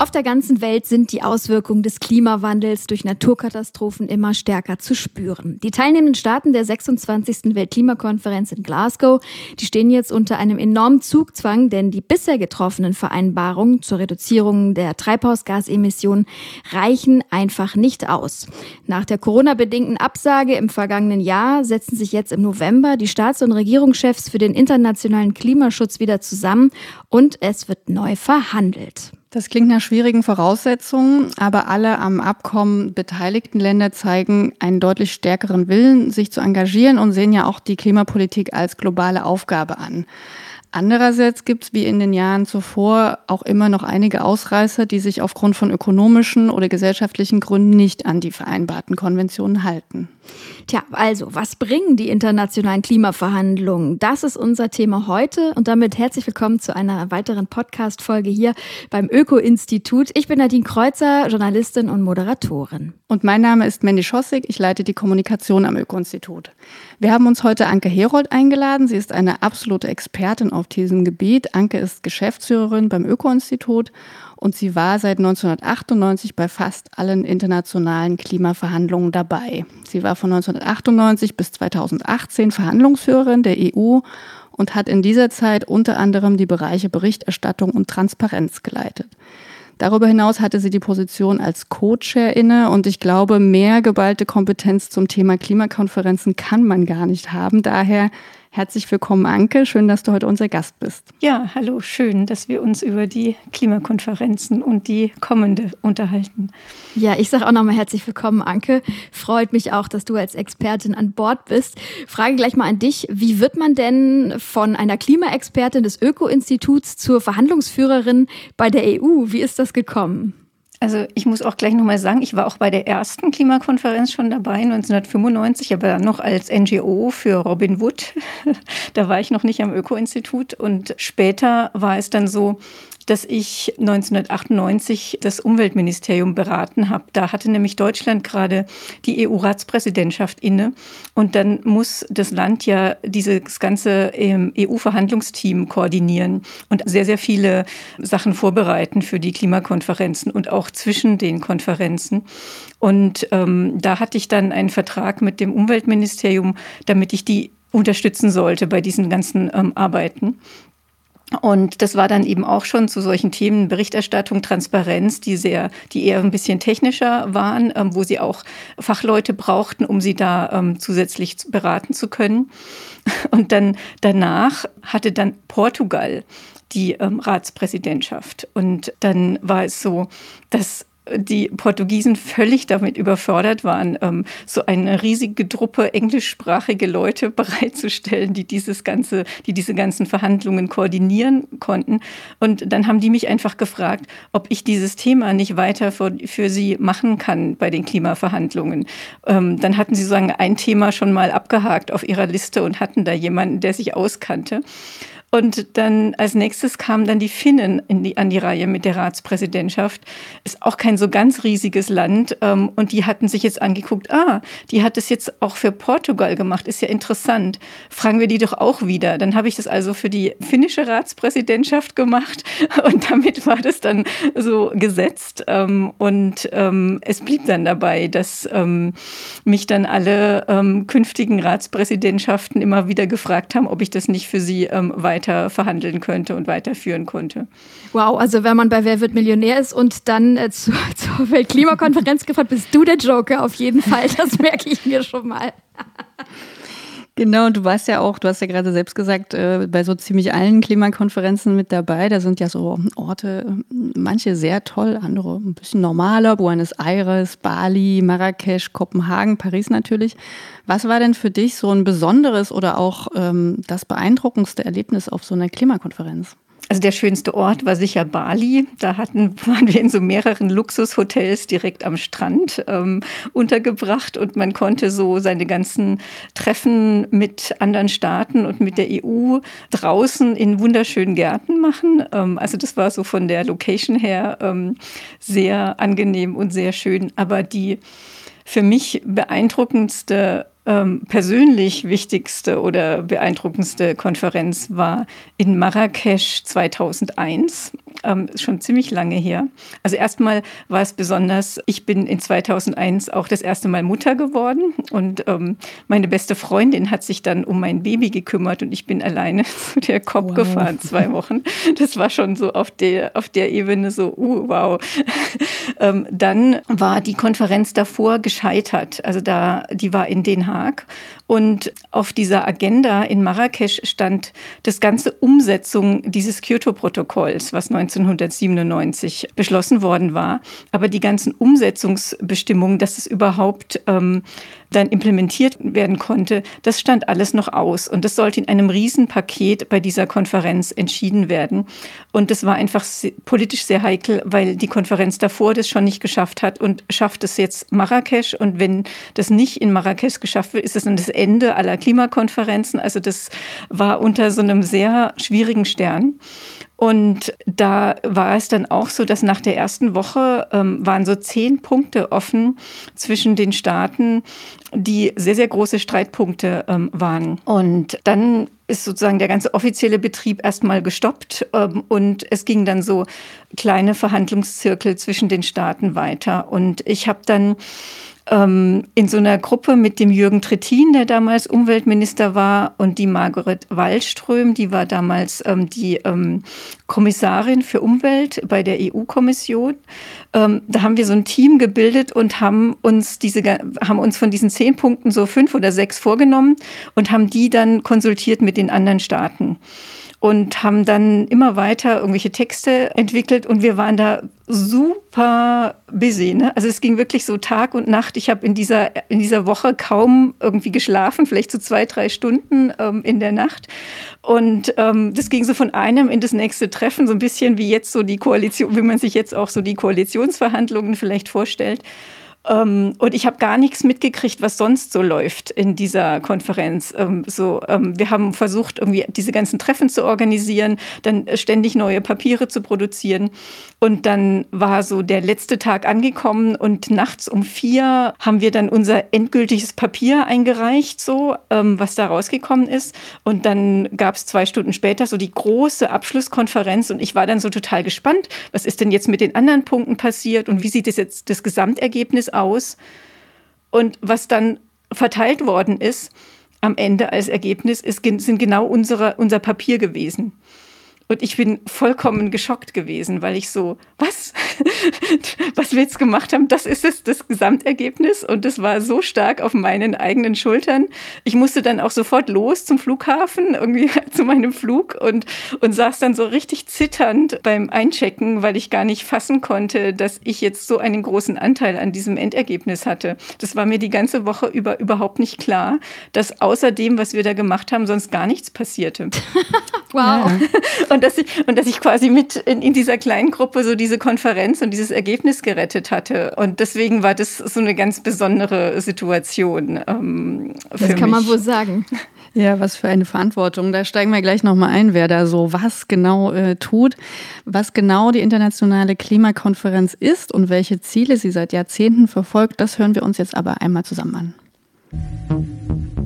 Auf der ganzen Welt sind die Auswirkungen des Klimawandels durch Naturkatastrophen immer stärker zu spüren. Die teilnehmenden Staaten der 26. Weltklimakonferenz in Glasgow, die stehen jetzt unter einem enormen Zugzwang, denn die bisher getroffenen Vereinbarungen zur Reduzierung der Treibhausgasemissionen reichen einfach nicht aus. Nach der Corona-bedingten Absage im vergangenen Jahr setzen sich jetzt im November die Staats- und Regierungschefs für den internationalen Klimaschutz wieder zusammen und es wird neu verhandelt. Das klingt nach schwierigen Voraussetzungen, aber alle am Abkommen beteiligten Länder zeigen einen deutlich stärkeren Willen, sich zu engagieren und sehen ja auch die Klimapolitik als globale Aufgabe an. Andererseits gibt es wie in den Jahren zuvor auch immer noch einige Ausreißer, die sich aufgrund von ökonomischen oder gesellschaftlichen Gründen nicht an die vereinbarten Konventionen halten. Tja, also, was bringen die internationalen Klimaverhandlungen? Das ist unser Thema heute und damit herzlich willkommen zu einer weiteren Podcast-Folge hier beim Öko-Institut. Ich bin Nadine Kreuzer, Journalistin und Moderatorin. Und mein Name ist Mandy Schossig, ich leite die Kommunikation am Öko-Institut. Wir haben uns heute Anke Herold eingeladen. Sie ist eine absolute Expertin auf diesem Gebiet. Anke ist Geschäftsführerin beim Öko-Institut und sie war seit 1998 bei fast allen internationalen Klimaverhandlungen dabei. Sie war von 1998 bis 2018 Verhandlungsführerin der EU und hat in dieser Zeit unter anderem die Bereiche Berichterstattung und Transparenz geleitet. Darüber hinaus hatte sie die Position als Co-Chair inne und ich glaube, mehr geballte Kompetenz zum Thema Klimakonferenzen kann man gar nicht haben. Daher Herzlich willkommen, Anke. Schön, dass du heute unser Gast bist. Ja, hallo. Schön, dass wir uns über die Klimakonferenzen und die kommende unterhalten. Ja, ich sage auch nochmal herzlich willkommen, Anke. Freut mich auch, dass du als Expertin an Bord bist. Frage gleich mal an dich. Wie wird man denn von einer Klimaexpertin des Öko-Instituts zur Verhandlungsführerin bei der EU? Wie ist das gekommen? Also ich muss auch gleich nochmal sagen, ich war auch bei der ersten Klimakonferenz schon dabei, 1995, aber dann noch als NGO für Robin Wood. da war ich noch nicht am Öko-Institut. Und später war es dann so, dass ich 1998 das Umweltministerium beraten habe. Da hatte nämlich Deutschland gerade die EU-Ratspräsidentschaft inne und dann muss das Land ja dieses ganze ähm, EU-Verhandlungsteam koordinieren und sehr, sehr viele Sachen vorbereiten für die Klimakonferenzen und auch zwischen den Konferenzen. Und ähm, da hatte ich dann einen Vertrag mit dem Umweltministerium, damit ich die unterstützen sollte bei diesen ganzen ähm, Arbeiten. Und das war dann eben auch schon zu solchen Themen Berichterstattung, Transparenz, die sehr, die eher ein bisschen technischer waren, ähm, wo sie auch Fachleute brauchten, um sie da ähm, zusätzlich beraten zu können. Und dann danach hatte dann Portugal die ähm, Ratspräsidentschaft. Und dann war es so, dass die Portugiesen völlig damit überfordert waren, ähm, so eine riesige Truppe englischsprachige Leute bereitzustellen, die dieses ganze, die diese ganzen Verhandlungen koordinieren konnten. Und dann haben die mich einfach gefragt, ob ich dieses Thema nicht weiter für, für sie machen kann bei den Klimaverhandlungen. Ähm, dann hatten sie sozusagen ein Thema schon mal abgehakt auf ihrer Liste und hatten da jemanden, der sich auskannte. Und dann als nächstes kamen dann die Finnen die, an die Reihe mit der Ratspräsidentschaft. Ist auch kein so ganz riesiges Land. Ähm, und die hatten sich jetzt angeguckt, ah, die hat es jetzt auch für Portugal gemacht. Ist ja interessant. Fragen wir die doch auch wieder. Dann habe ich das also für die finnische Ratspräsidentschaft gemacht. Und damit war das dann so gesetzt. Ähm, und ähm, es blieb dann dabei, dass mich dann alle künftigen Ratspräsidentschaften immer wieder gefragt haben, ob ich das nicht für sie weiter weiter verhandeln könnte und weiterführen konnte. Wow, also wenn man bei Wer wird Millionär ist und dann äh, zu, zur Weltklimakonferenz gefragt, bist du der Joker auf jeden Fall. Das merke ich mir schon mal. Genau, und du warst ja auch, du hast ja gerade selbst gesagt, äh, bei so ziemlich allen Klimakonferenzen mit dabei. Da sind ja so Orte, manche sehr toll, andere ein bisschen normaler. Buenos Aires, Bali, Marrakesch, Kopenhagen, Paris natürlich. Was war denn für dich so ein besonderes oder auch ähm, das beeindruckendste Erlebnis auf so einer Klimakonferenz? Also der schönste Ort war sicher Bali. Da hatten, waren wir in so mehreren Luxushotels direkt am Strand ähm, untergebracht und man konnte so seine ganzen Treffen mit anderen Staaten und mit der EU draußen in wunderschönen Gärten machen. Ähm, also das war so von der Location her ähm, sehr angenehm und sehr schön. Aber die für mich beeindruckendste ähm, persönlich wichtigste oder beeindruckendste Konferenz war in Marrakesch 2001 ähm, schon ziemlich lange her. Also erstmal war es besonders, ich bin in 2001 auch das erste Mal Mutter geworden und ähm, meine beste Freundin hat sich dann um mein Baby gekümmert und ich bin alleine zu der COP wow. gefahren, zwei Wochen. Das war schon so auf der, auf der Ebene so, uh, wow. ähm, dann war die Konferenz davor gescheitert. Also da, die war in Den Haag und auf dieser Agenda in Marrakesch stand das ganze Umsetzung dieses Kyoto-Protokolls, was 1997 beschlossen worden war. Aber die ganzen Umsetzungsbestimmungen, dass es überhaupt ähm, dann implementiert werden konnte, das stand alles noch aus. Und das sollte in einem Riesenpaket bei dieser Konferenz entschieden werden. Und das war einfach politisch sehr heikel, weil die Konferenz davor das schon nicht geschafft hat und schafft es jetzt Marrakesch. Und wenn das nicht in Marrakesch geschafft wird, ist es dann das Ende aller Klimakonferenzen. Also das war unter so einem sehr schwierigen Stern. Und da war es dann auch so, dass nach der ersten Woche ähm, waren so zehn Punkte offen zwischen den Staaten, die sehr, sehr große Streitpunkte ähm, waren. Und dann ist sozusagen der ganze offizielle Betrieb erstmal gestoppt ähm, und es ging dann so kleine Verhandlungszirkel zwischen den Staaten weiter. Und ich habe dann ähm, in so einer Gruppe mit dem Jürgen Trittin, der damals Umweltminister war, und die Margaret Wallström, die war damals ähm, die ähm, Kommissarin für Umwelt bei der EU-Kommission. Ähm, da haben wir so ein Team gebildet und haben uns diese, haben uns von diesen zehn Punkten so fünf oder sechs vorgenommen und haben die dann konsultiert mit den anderen Staaten und haben dann immer weiter irgendwelche Texte entwickelt und wir waren da super busy. Ne? Also es ging wirklich so Tag und Nacht. Ich habe in dieser, in dieser Woche kaum irgendwie geschlafen, vielleicht so zwei, drei Stunden ähm, in der Nacht. Und ähm, das ging so von einem in das nächste Treffen, so ein bisschen wie jetzt so die Koalition, wie man sich jetzt auch so die Koalitionsverhandlungen vielleicht vorstellt. Ähm, und ich habe gar nichts mitgekriegt, was sonst so läuft in dieser Konferenz. Ähm, so, ähm, wir haben versucht, irgendwie diese ganzen Treffen zu organisieren, dann ständig neue Papiere zu produzieren. Und dann war so der letzte Tag angekommen und nachts um vier haben wir dann unser endgültiges Papier eingereicht, so ähm, was da rausgekommen ist. Und dann gab es zwei Stunden später so die große Abschlusskonferenz und ich war dann so total gespannt, was ist denn jetzt mit den anderen Punkten passiert und wie sieht es jetzt das Gesamtergebnis aus. Und was dann verteilt worden ist am Ende als Ergebnis, ist, sind genau unsere, unser Papier gewesen. Und ich bin vollkommen geschockt gewesen, weil ich so, was? was wir jetzt gemacht haben, das ist es, das Gesamtergebnis. Und das war so stark auf meinen eigenen Schultern. Ich musste dann auch sofort los zum Flughafen, irgendwie zu meinem Flug und, und saß dann so richtig zitternd beim Einchecken, weil ich gar nicht fassen konnte, dass ich jetzt so einen großen Anteil an diesem Endergebnis hatte. Das war mir die ganze Woche über überhaupt nicht klar, dass außer dem, was wir da gemacht haben, sonst gar nichts passierte. wow. Und und dass ich, und dass ich quasi mit in, in dieser kleinen Gruppe so diese Konferenz und dieses Ergebnis gerettet hatte. Und deswegen war das so eine ganz besondere Situation. Ähm, das kann mich. man wohl sagen. Ja, was für eine Verantwortung. Da steigen wir gleich nochmal ein, wer da so was genau äh, tut, was genau die internationale Klimakonferenz ist und welche Ziele sie seit Jahrzehnten verfolgt. Das hören wir uns jetzt aber einmal zusammen an.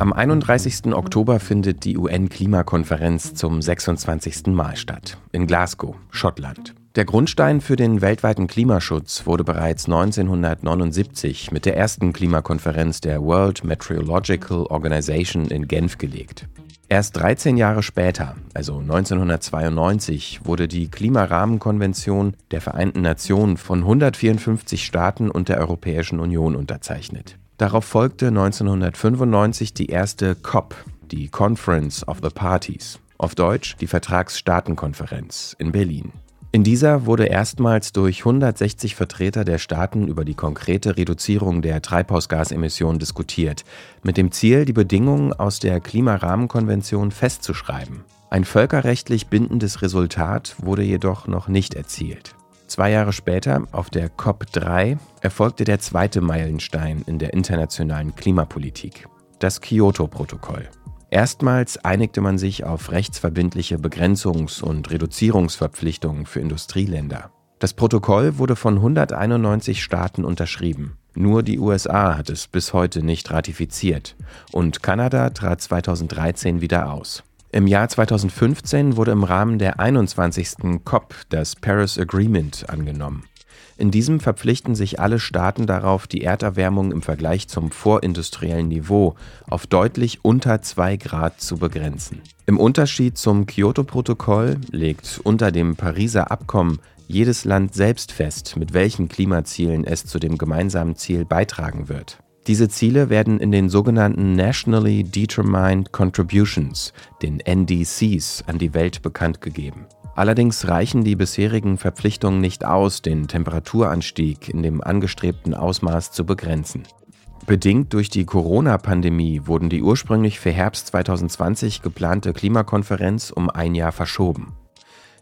Am 31. Oktober findet die UN-Klimakonferenz zum 26. Mal statt, in Glasgow, Schottland. Der Grundstein für den weltweiten Klimaschutz wurde bereits 1979 mit der ersten Klimakonferenz der World Meteorological Organization in Genf gelegt. Erst 13 Jahre später, also 1992, wurde die Klimarahmenkonvention der Vereinten Nationen von 154 Staaten und der Europäischen Union unterzeichnet. Darauf folgte 1995 die erste COP, die Conference of the Parties, auf Deutsch die Vertragsstaatenkonferenz in Berlin. In dieser wurde erstmals durch 160 Vertreter der Staaten über die konkrete Reduzierung der Treibhausgasemissionen diskutiert, mit dem Ziel, die Bedingungen aus der Klimarahmenkonvention festzuschreiben. Ein völkerrechtlich bindendes Resultat wurde jedoch noch nicht erzielt. Zwei Jahre später, auf der COP3, erfolgte der zweite Meilenstein in der internationalen Klimapolitik, das Kyoto-Protokoll. Erstmals einigte man sich auf rechtsverbindliche Begrenzungs- und Reduzierungsverpflichtungen für Industrieländer. Das Protokoll wurde von 191 Staaten unterschrieben. Nur die USA hat es bis heute nicht ratifiziert und Kanada trat 2013 wieder aus. Im Jahr 2015 wurde im Rahmen der 21. COP das Paris Agreement angenommen. In diesem verpflichten sich alle Staaten darauf, die Erderwärmung im Vergleich zum vorindustriellen Niveau auf deutlich unter 2 Grad zu begrenzen. Im Unterschied zum Kyoto-Protokoll legt unter dem Pariser Abkommen jedes Land selbst fest, mit welchen Klimazielen es zu dem gemeinsamen Ziel beitragen wird. Diese Ziele werden in den sogenannten Nationally Determined Contributions, den NDCs, an die Welt bekannt gegeben. Allerdings reichen die bisherigen Verpflichtungen nicht aus, den Temperaturanstieg in dem angestrebten Ausmaß zu begrenzen. Bedingt durch die Corona-Pandemie wurden die ursprünglich für Herbst 2020 geplante Klimakonferenz um ein Jahr verschoben.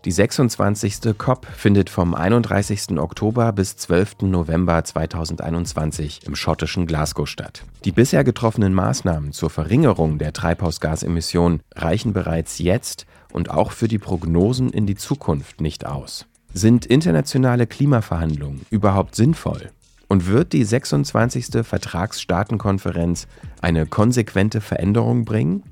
Die 26. COP findet vom 31. Oktober bis 12. November 2021 im schottischen Glasgow statt. Die bisher getroffenen Maßnahmen zur Verringerung der Treibhausgasemissionen reichen bereits jetzt und auch für die Prognosen in die Zukunft nicht aus. Sind internationale Klimaverhandlungen überhaupt sinnvoll? Und wird die 26. Vertragsstaatenkonferenz eine konsequente Veränderung bringen?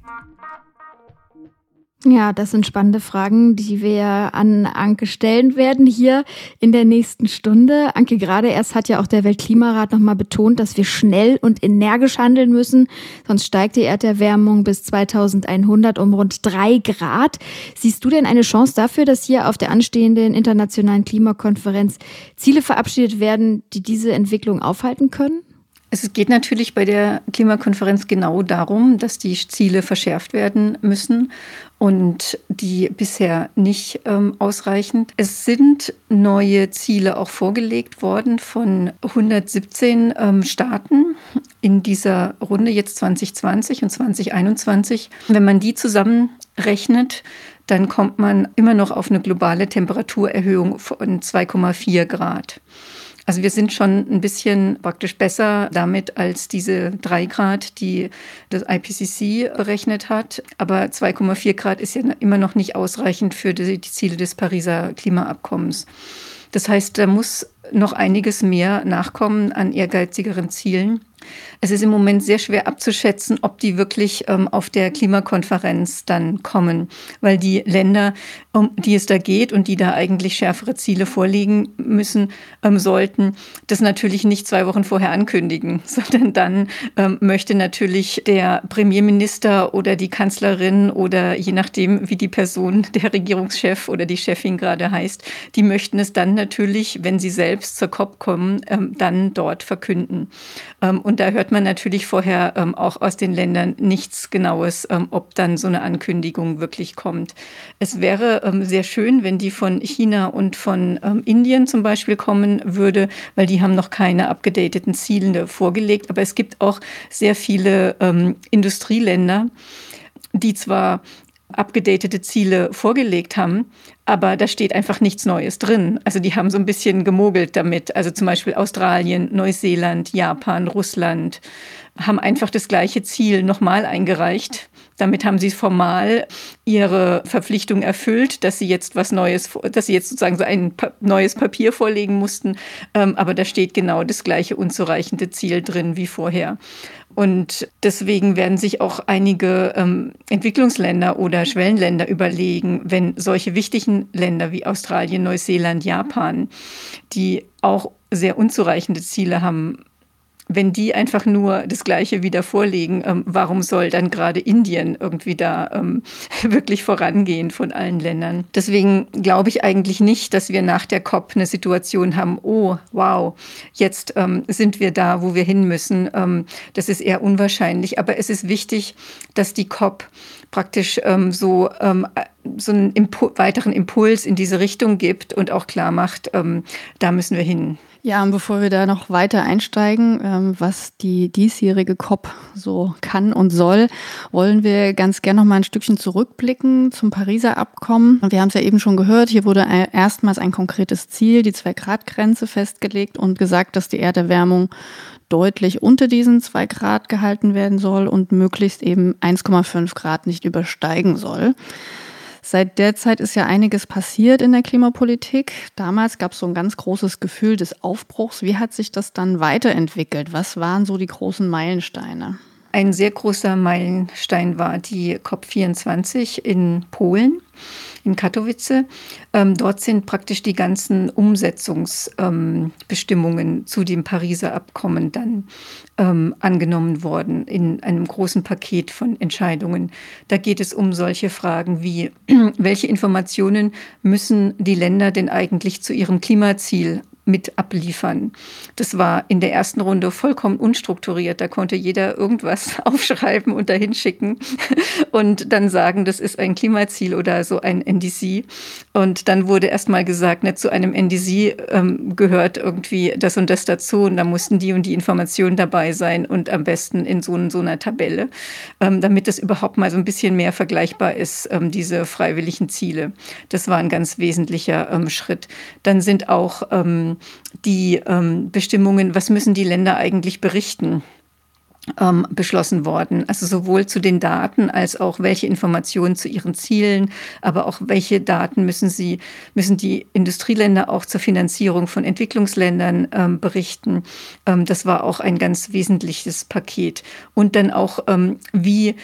Ja, das sind spannende Fragen, die wir an Anke stellen werden hier in der nächsten Stunde. Anke, gerade erst hat ja auch der Weltklimarat nochmal betont, dass wir schnell und energisch handeln müssen, sonst steigt die Erderwärmung bis 2100 um rund drei Grad. Siehst du denn eine Chance dafür, dass hier auf der anstehenden internationalen Klimakonferenz Ziele verabschiedet werden, die diese Entwicklung aufhalten können? Es geht natürlich bei der Klimakonferenz genau darum, dass die Ziele verschärft werden müssen und die bisher nicht ähm, ausreichend. Es sind neue Ziele auch vorgelegt worden von 117 ähm, Staaten in dieser Runde jetzt 2020 und 2021. Wenn man die zusammenrechnet, dann kommt man immer noch auf eine globale Temperaturerhöhung von 2,4 Grad. Also wir sind schon ein bisschen praktisch besser damit als diese drei Grad, die das IPCC berechnet hat. Aber 2,4 Grad ist ja immer noch nicht ausreichend für die Ziele des Pariser Klimaabkommens. Das heißt, da muss noch einiges mehr nachkommen an ehrgeizigeren Zielen. Es ist im Moment sehr schwer abzuschätzen, ob die wirklich ähm, auf der Klimakonferenz dann kommen, weil die Länder, um die es da geht und die da eigentlich schärfere Ziele vorlegen müssen, ähm, sollten, das natürlich nicht zwei Wochen vorher ankündigen, sondern dann ähm, möchte natürlich der Premierminister oder die Kanzlerin oder je nachdem, wie die Person, der Regierungschef oder die Chefin gerade heißt, die möchten es dann natürlich, wenn sie selbst zur COP kommen, ähm, dann dort verkünden. Ähm, und da hört man natürlich vorher ähm, auch aus den Ländern nichts Genaues, ähm, ob dann so eine Ankündigung wirklich kommt. Es wäre ähm, sehr schön, wenn die von China und von ähm, Indien zum Beispiel kommen würde, weil die haben noch keine abgedateten Ziele vorgelegt. Aber es gibt auch sehr viele ähm, Industrieländer, die zwar abgedatete Ziele vorgelegt haben, aber da steht einfach nichts Neues drin. Also die haben so ein bisschen gemogelt damit. Also zum Beispiel Australien, Neuseeland, Japan, Russland haben einfach das gleiche Ziel nochmal eingereicht. Damit haben sie formal ihre Verpflichtung erfüllt, dass sie jetzt was Neues, dass sie jetzt sozusagen so ein neues Papier vorlegen mussten. Ähm, aber da steht genau das gleiche unzureichende Ziel drin wie vorher. Und deswegen werden sich auch einige ähm, Entwicklungsländer oder Schwellenländer überlegen, wenn solche wichtigen Länder wie Australien, Neuseeland, Japan, die auch sehr unzureichende Ziele haben, wenn die einfach nur das Gleiche wieder vorlegen, ähm, warum soll dann gerade Indien irgendwie da ähm, wirklich vorangehen von allen Ländern? Deswegen glaube ich eigentlich nicht, dass wir nach der COP eine Situation haben, oh, wow, jetzt ähm, sind wir da, wo wir hin müssen. Ähm, das ist eher unwahrscheinlich. Aber es ist wichtig, dass die COP praktisch ähm, so, ähm, so einen Impu weiteren Impuls in diese Richtung gibt und auch klar macht, da müssen wir hin. Ja, und bevor wir da noch weiter einsteigen, ähm, was die diesjährige COP so kann und soll, wollen wir ganz gerne noch mal ein Stückchen zurückblicken zum Pariser Abkommen. Wir haben es ja eben schon gehört, hier wurde erstmals ein konkretes Ziel, die Zwei-Grad-Grenze festgelegt und gesagt, dass die Erderwärmung deutlich unter diesen zwei Grad gehalten werden soll und möglichst eben 1,5 Grad nicht übersteigen soll. Seit der Zeit ist ja einiges passiert in der Klimapolitik. Damals gab es so ein ganz großes Gefühl des Aufbruchs. Wie hat sich das dann weiterentwickelt? Was waren so die großen Meilensteine? Ein sehr großer Meilenstein war die COP24 in Polen, in Katowice. Ähm, dort sind praktisch die ganzen Umsetzungsbestimmungen ähm, zu dem Pariser Abkommen dann ähm, angenommen worden in einem großen Paket von Entscheidungen. Da geht es um solche Fragen wie, welche Informationen müssen die Länder denn eigentlich zu ihrem Klimaziel mit abliefern. Das war in der ersten Runde vollkommen unstrukturiert. Da konnte jeder irgendwas aufschreiben und dahin schicken und dann sagen, das ist ein Klimaziel oder so ein NDC. Und dann wurde erst mal gesagt, ne, zu einem NDC ähm, gehört irgendwie das und das dazu und da mussten die und die Informationen dabei sein und am besten in so, so einer Tabelle, ähm, damit das überhaupt mal so ein bisschen mehr vergleichbar ist, ähm, diese freiwilligen Ziele. Das war ein ganz wesentlicher ähm, Schritt. Dann sind auch ähm, die ähm, Bestimmungen, was müssen die Länder eigentlich berichten, ähm, beschlossen worden. Also sowohl zu den Daten als auch welche Informationen zu ihren Zielen, aber auch welche Daten müssen sie, müssen die Industrieländer auch zur Finanzierung von Entwicklungsländern ähm, berichten. Ähm, das war auch ein ganz wesentliches Paket. Und dann auch, ähm, wie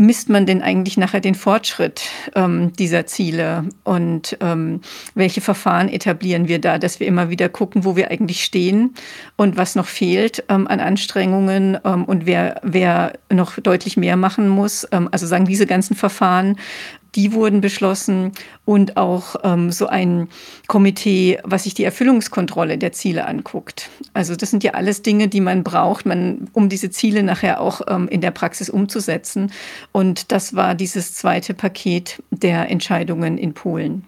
misst man denn eigentlich nachher den Fortschritt ähm, dieser Ziele und ähm, welche Verfahren etablieren wir da, dass wir immer wieder gucken, wo wir eigentlich stehen und was noch fehlt ähm, an Anstrengungen ähm, und wer, wer noch deutlich mehr machen muss. Ähm, also sagen diese ganzen Verfahren die wurden beschlossen und auch ähm, so ein Komitee, was sich die Erfüllungskontrolle der Ziele anguckt. Also das sind ja alles Dinge, die man braucht, man, um diese Ziele nachher auch ähm, in der Praxis umzusetzen. Und das war dieses zweite Paket der Entscheidungen in Polen.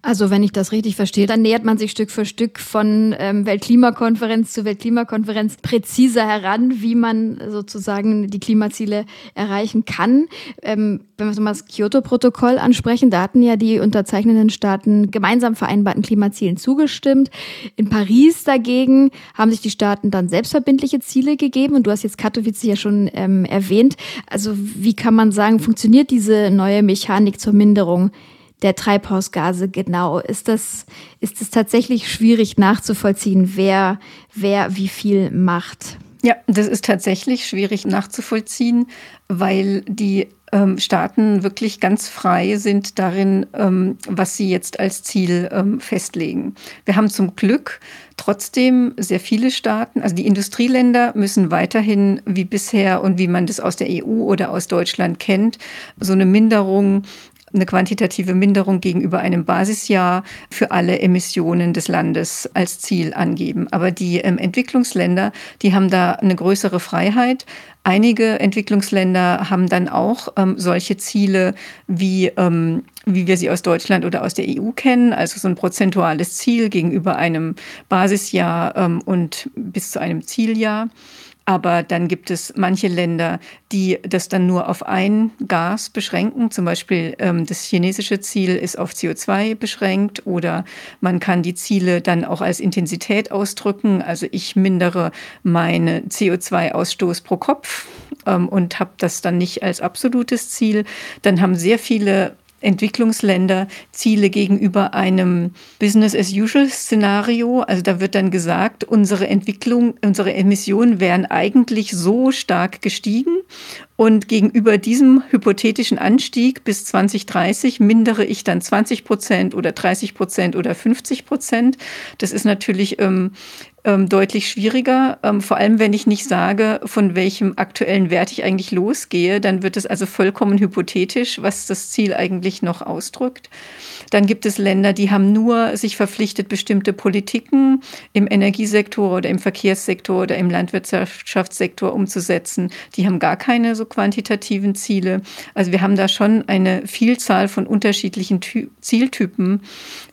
Also wenn ich das richtig verstehe, dann nähert man sich Stück für Stück von ähm, Weltklimakonferenz zu Weltklimakonferenz präziser heran, wie man sozusagen die Klimaziele erreichen kann. Ähm, wenn wir mal das Kyoto-Protokoll ansprechen, da hatten ja die unterzeichnenden Staaten gemeinsam vereinbarten Klimazielen zugestimmt. In Paris dagegen haben sich die Staaten dann selbstverbindliche Ziele gegeben und du hast jetzt Katowice ja schon ähm, erwähnt. Also wie kann man sagen, funktioniert diese neue Mechanik zur Minderung der Treibhausgase genau? Ist das, ist es tatsächlich schwierig nachzuvollziehen, wer, wer wie viel macht? Ja, das ist tatsächlich schwierig nachzuvollziehen, weil die ähm, Staaten wirklich ganz frei sind darin, ähm, was sie jetzt als Ziel ähm, festlegen. Wir haben zum Glück trotzdem sehr viele Staaten, also die Industrieländer müssen weiterhin wie bisher und wie man das aus der EU oder aus Deutschland kennt, so eine Minderung eine quantitative Minderung gegenüber einem Basisjahr für alle Emissionen des Landes als Ziel angeben. Aber die ähm, Entwicklungsländer, die haben da eine größere Freiheit. Einige Entwicklungsländer haben dann auch ähm, solche Ziele, wie, ähm, wie wir sie aus Deutschland oder aus der EU kennen, also so ein prozentuales Ziel gegenüber einem Basisjahr ähm, und bis zu einem Zieljahr. Aber dann gibt es manche Länder, die das dann nur auf ein Gas beschränken. Zum Beispiel ähm, das chinesische Ziel ist auf CO2 beschränkt oder man kann die Ziele dann auch als Intensität ausdrücken. Also ich mindere meinen CO2-Ausstoß pro Kopf ähm, und habe das dann nicht als absolutes Ziel. Dann haben sehr viele Entwicklungsländer Ziele gegenüber einem Business-as-usual-Szenario. Also da wird dann gesagt, unsere Entwicklung, unsere Emissionen wären eigentlich so stark gestiegen und gegenüber diesem hypothetischen Anstieg bis 2030 mindere ich dann 20 Prozent oder 30 Prozent oder 50 Prozent. Das ist natürlich ähm, ähm, deutlich schwieriger. Ähm, vor allem, wenn ich nicht sage, von welchem aktuellen Wert ich eigentlich losgehe, dann wird es also vollkommen hypothetisch, was das Ziel eigentlich noch ausdrückt. Dann gibt es Länder, die haben nur sich verpflichtet, bestimmte Politiken im Energiesektor oder im Verkehrssektor oder im Landwirtschaftssektor umzusetzen. Die haben gar keine so quantitativen Ziele. Also wir haben da schon eine Vielzahl von unterschiedlichen Ty Zieltypen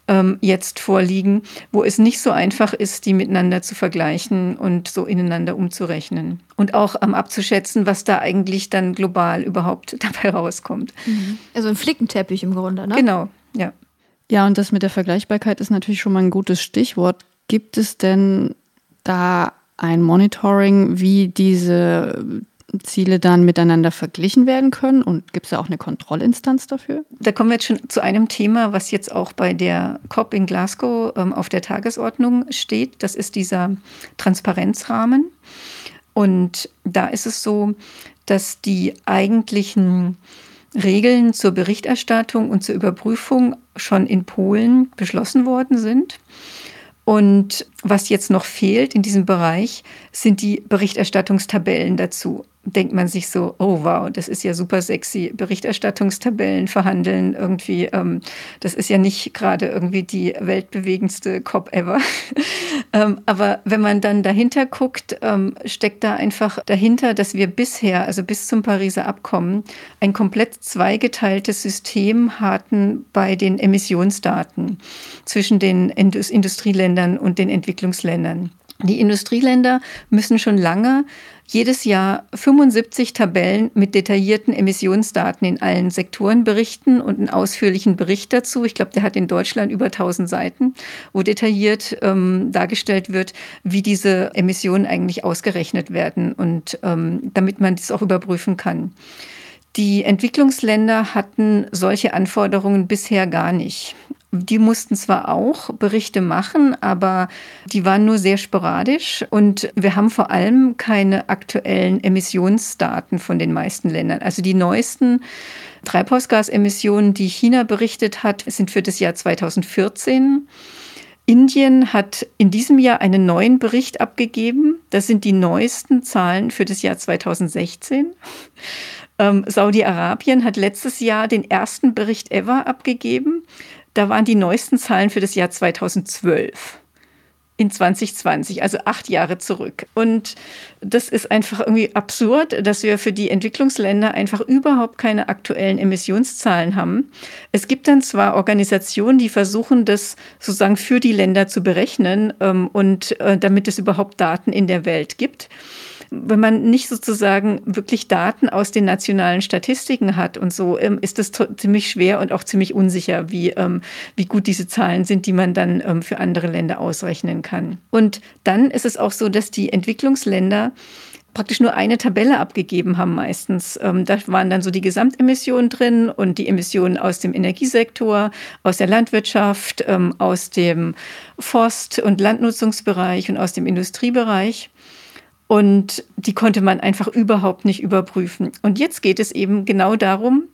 ähm, jetzt vorliegen, wo es nicht so einfach ist, die miteinander zu vergleichen und so ineinander umzurechnen. Und auch ähm, abzuschätzen, was da eigentlich dann global überhaupt dabei rauskommt. Mhm. Also ein Flickenteppich im Grunde, ne? Genau, ja. Ja, und das mit der Vergleichbarkeit ist natürlich schon mal ein gutes Stichwort. Gibt es denn da ein Monitoring, wie diese Ziele dann miteinander verglichen werden können? Und gibt es da auch eine Kontrollinstanz dafür? Da kommen wir jetzt schon zu einem Thema, was jetzt auch bei der COP in Glasgow ähm, auf der Tagesordnung steht. Das ist dieser Transparenzrahmen. Und da ist es so, dass die eigentlichen Regeln zur Berichterstattung und zur Überprüfung schon in Polen beschlossen worden sind. Und was jetzt noch fehlt in diesem Bereich, sind die Berichterstattungstabellen dazu denkt man sich so, oh wow, das ist ja super sexy. Berichterstattungstabellen verhandeln irgendwie, ähm, das ist ja nicht gerade irgendwie die weltbewegendste COP ever. ähm, aber wenn man dann dahinter guckt, ähm, steckt da einfach dahinter, dass wir bisher, also bis zum Pariser Abkommen, ein komplett zweigeteiltes System hatten bei den Emissionsdaten zwischen den Industrieländern und den Entwicklungsländern. Die Industrieländer müssen schon lange jedes Jahr 75 Tabellen mit detaillierten Emissionsdaten in allen Sektoren berichten und einen ausführlichen Bericht dazu. Ich glaube, der hat in Deutschland über 1000 Seiten, wo detailliert ähm, dargestellt wird, wie diese Emissionen eigentlich ausgerechnet werden und ähm, damit man das auch überprüfen kann. Die Entwicklungsländer hatten solche Anforderungen bisher gar nicht. Die mussten zwar auch Berichte machen, aber die waren nur sehr sporadisch und wir haben vor allem keine aktuellen Emissionsdaten von den meisten Ländern. Also die neuesten Treibhausgasemissionen, die China berichtet hat, sind für das Jahr 2014. Indien hat in diesem Jahr einen neuen Bericht abgegeben. Das sind die neuesten Zahlen für das Jahr 2016. Ähm, Saudi-Arabien hat letztes Jahr den ersten Bericht ever abgegeben. Da waren die neuesten Zahlen für das Jahr 2012 in 2020, also acht Jahre zurück. Und das ist einfach irgendwie absurd, dass wir für die Entwicklungsländer einfach überhaupt keine aktuellen Emissionszahlen haben. Es gibt dann zwar Organisationen, die versuchen, das sozusagen für die Länder zu berechnen ähm, und äh, damit es überhaupt Daten in der Welt gibt wenn man nicht sozusagen wirklich Daten aus den nationalen Statistiken hat und so, ähm, ist es ziemlich schwer und auch ziemlich unsicher, wie, ähm, wie gut diese Zahlen sind, die man dann ähm, für andere Länder ausrechnen kann. Und dann ist es auch so, dass die Entwicklungsländer praktisch nur eine Tabelle abgegeben haben meistens. Ähm, da waren dann so die Gesamtemissionen drin und die Emissionen aus dem Energiesektor, aus der Landwirtschaft, ähm, aus dem Forst- und Landnutzungsbereich und aus dem Industriebereich. Und die konnte man einfach überhaupt nicht überprüfen. Und jetzt geht es eben genau darum,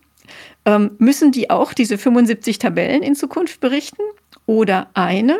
ähm, müssen die auch diese 75 Tabellen in Zukunft berichten oder eine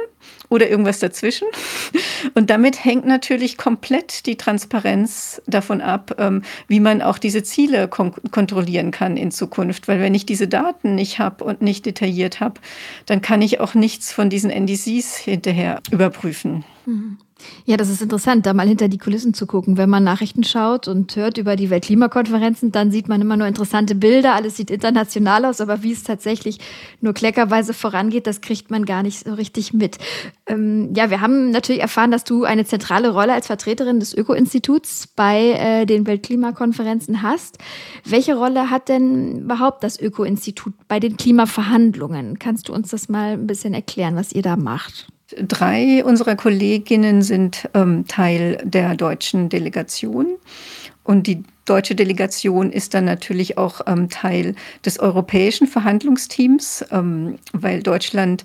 oder irgendwas dazwischen? Und damit hängt natürlich komplett die Transparenz davon ab, ähm, wie man auch diese Ziele kon kontrollieren kann in Zukunft. Weil wenn ich diese Daten nicht habe und nicht detailliert habe, dann kann ich auch nichts von diesen NDCs hinterher überprüfen. Mhm. Ja, das ist interessant, da mal hinter die Kulissen zu gucken. Wenn man Nachrichten schaut und hört über die Weltklimakonferenzen, dann sieht man immer nur interessante Bilder, alles sieht international aus, aber wie es tatsächlich nur kleckerweise vorangeht, das kriegt man gar nicht so richtig mit. Ähm, ja, wir haben natürlich erfahren, dass du eine zentrale Rolle als Vertreterin des Öko-Instituts bei äh, den Weltklimakonferenzen hast. Welche Rolle hat denn überhaupt das Öko-Institut bei den Klimaverhandlungen? Kannst du uns das mal ein bisschen erklären, was ihr da macht? Drei unserer Kolleginnen sind ähm, Teil der deutschen Delegation. Und die deutsche Delegation ist dann natürlich auch ähm, Teil des europäischen Verhandlungsteams, ähm, weil Deutschland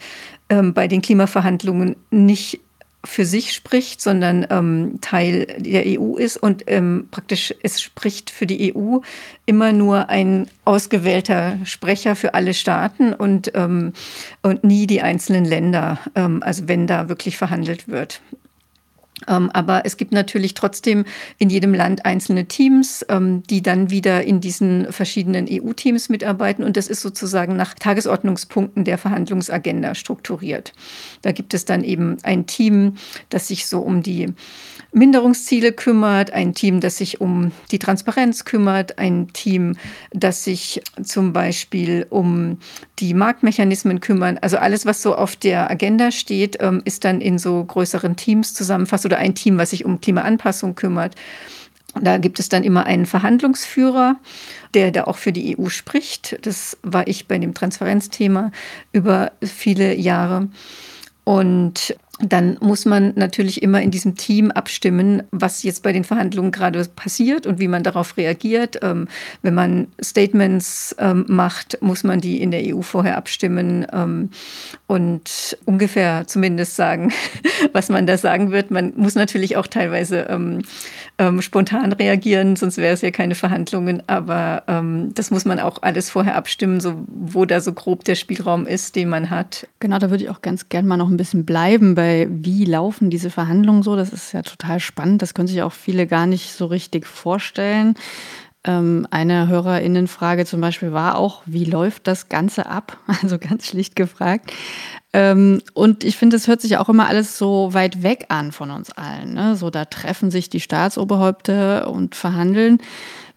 ähm, bei den Klimaverhandlungen nicht für sich spricht, sondern ähm, Teil der EU ist und ähm, praktisch es spricht für die EU immer nur ein ausgewählter Sprecher für alle Staaten und, ähm, und nie die einzelnen Länder, ähm, also wenn da wirklich verhandelt wird. Ähm, aber es gibt natürlich trotzdem in jedem Land einzelne Teams, ähm, die dann wieder in diesen verschiedenen EU-Teams mitarbeiten. Und das ist sozusagen nach Tagesordnungspunkten der Verhandlungsagenda strukturiert. Da gibt es dann eben ein Team, das sich so um die Minderungsziele kümmert, ein Team, das sich um die Transparenz kümmert, ein Team, das sich zum Beispiel um die Marktmechanismen kümmert. Also alles, was so auf der Agenda steht, ähm, ist dann in so größeren Teams zusammenfasst oder ein Team, was sich um Klimaanpassung kümmert. Da gibt es dann immer einen Verhandlungsführer, der da auch für die EU spricht. Das war ich bei dem Transparenzthema über viele Jahre. Und dann muss man natürlich immer in diesem Team abstimmen, was jetzt bei den Verhandlungen gerade passiert und wie man darauf reagiert. Ähm, wenn man Statements ähm, macht, muss man die in der EU vorher abstimmen ähm, und ungefähr zumindest sagen, was man da sagen wird. Man muss natürlich auch teilweise ähm, spontan reagieren, sonst wäre es ja keine Verhandlungen. Aber ähm, das muss man auch alles vorher abstimmen, so, wo da so grob der Spielraum ist, den man hat. Genau, da würde ich auch ganz gern mal noch ein bisschen bleiben bei, wie laufen diese Verhandlungen so. Das ist ja total spannend. Das können sich auch viele gar nicht so richtig vorstellen. Ähm, eine Hörerinnenfrage zum Beispiel war auch, wie läuft das Ganze ab? Also ganz schlicht gefragt. Ähm, und ich finde, es hört sich auch immer alles so weit weg an von uns allen. Ne? So, da treffen sich die Staatsoberhäupter und verhandeln.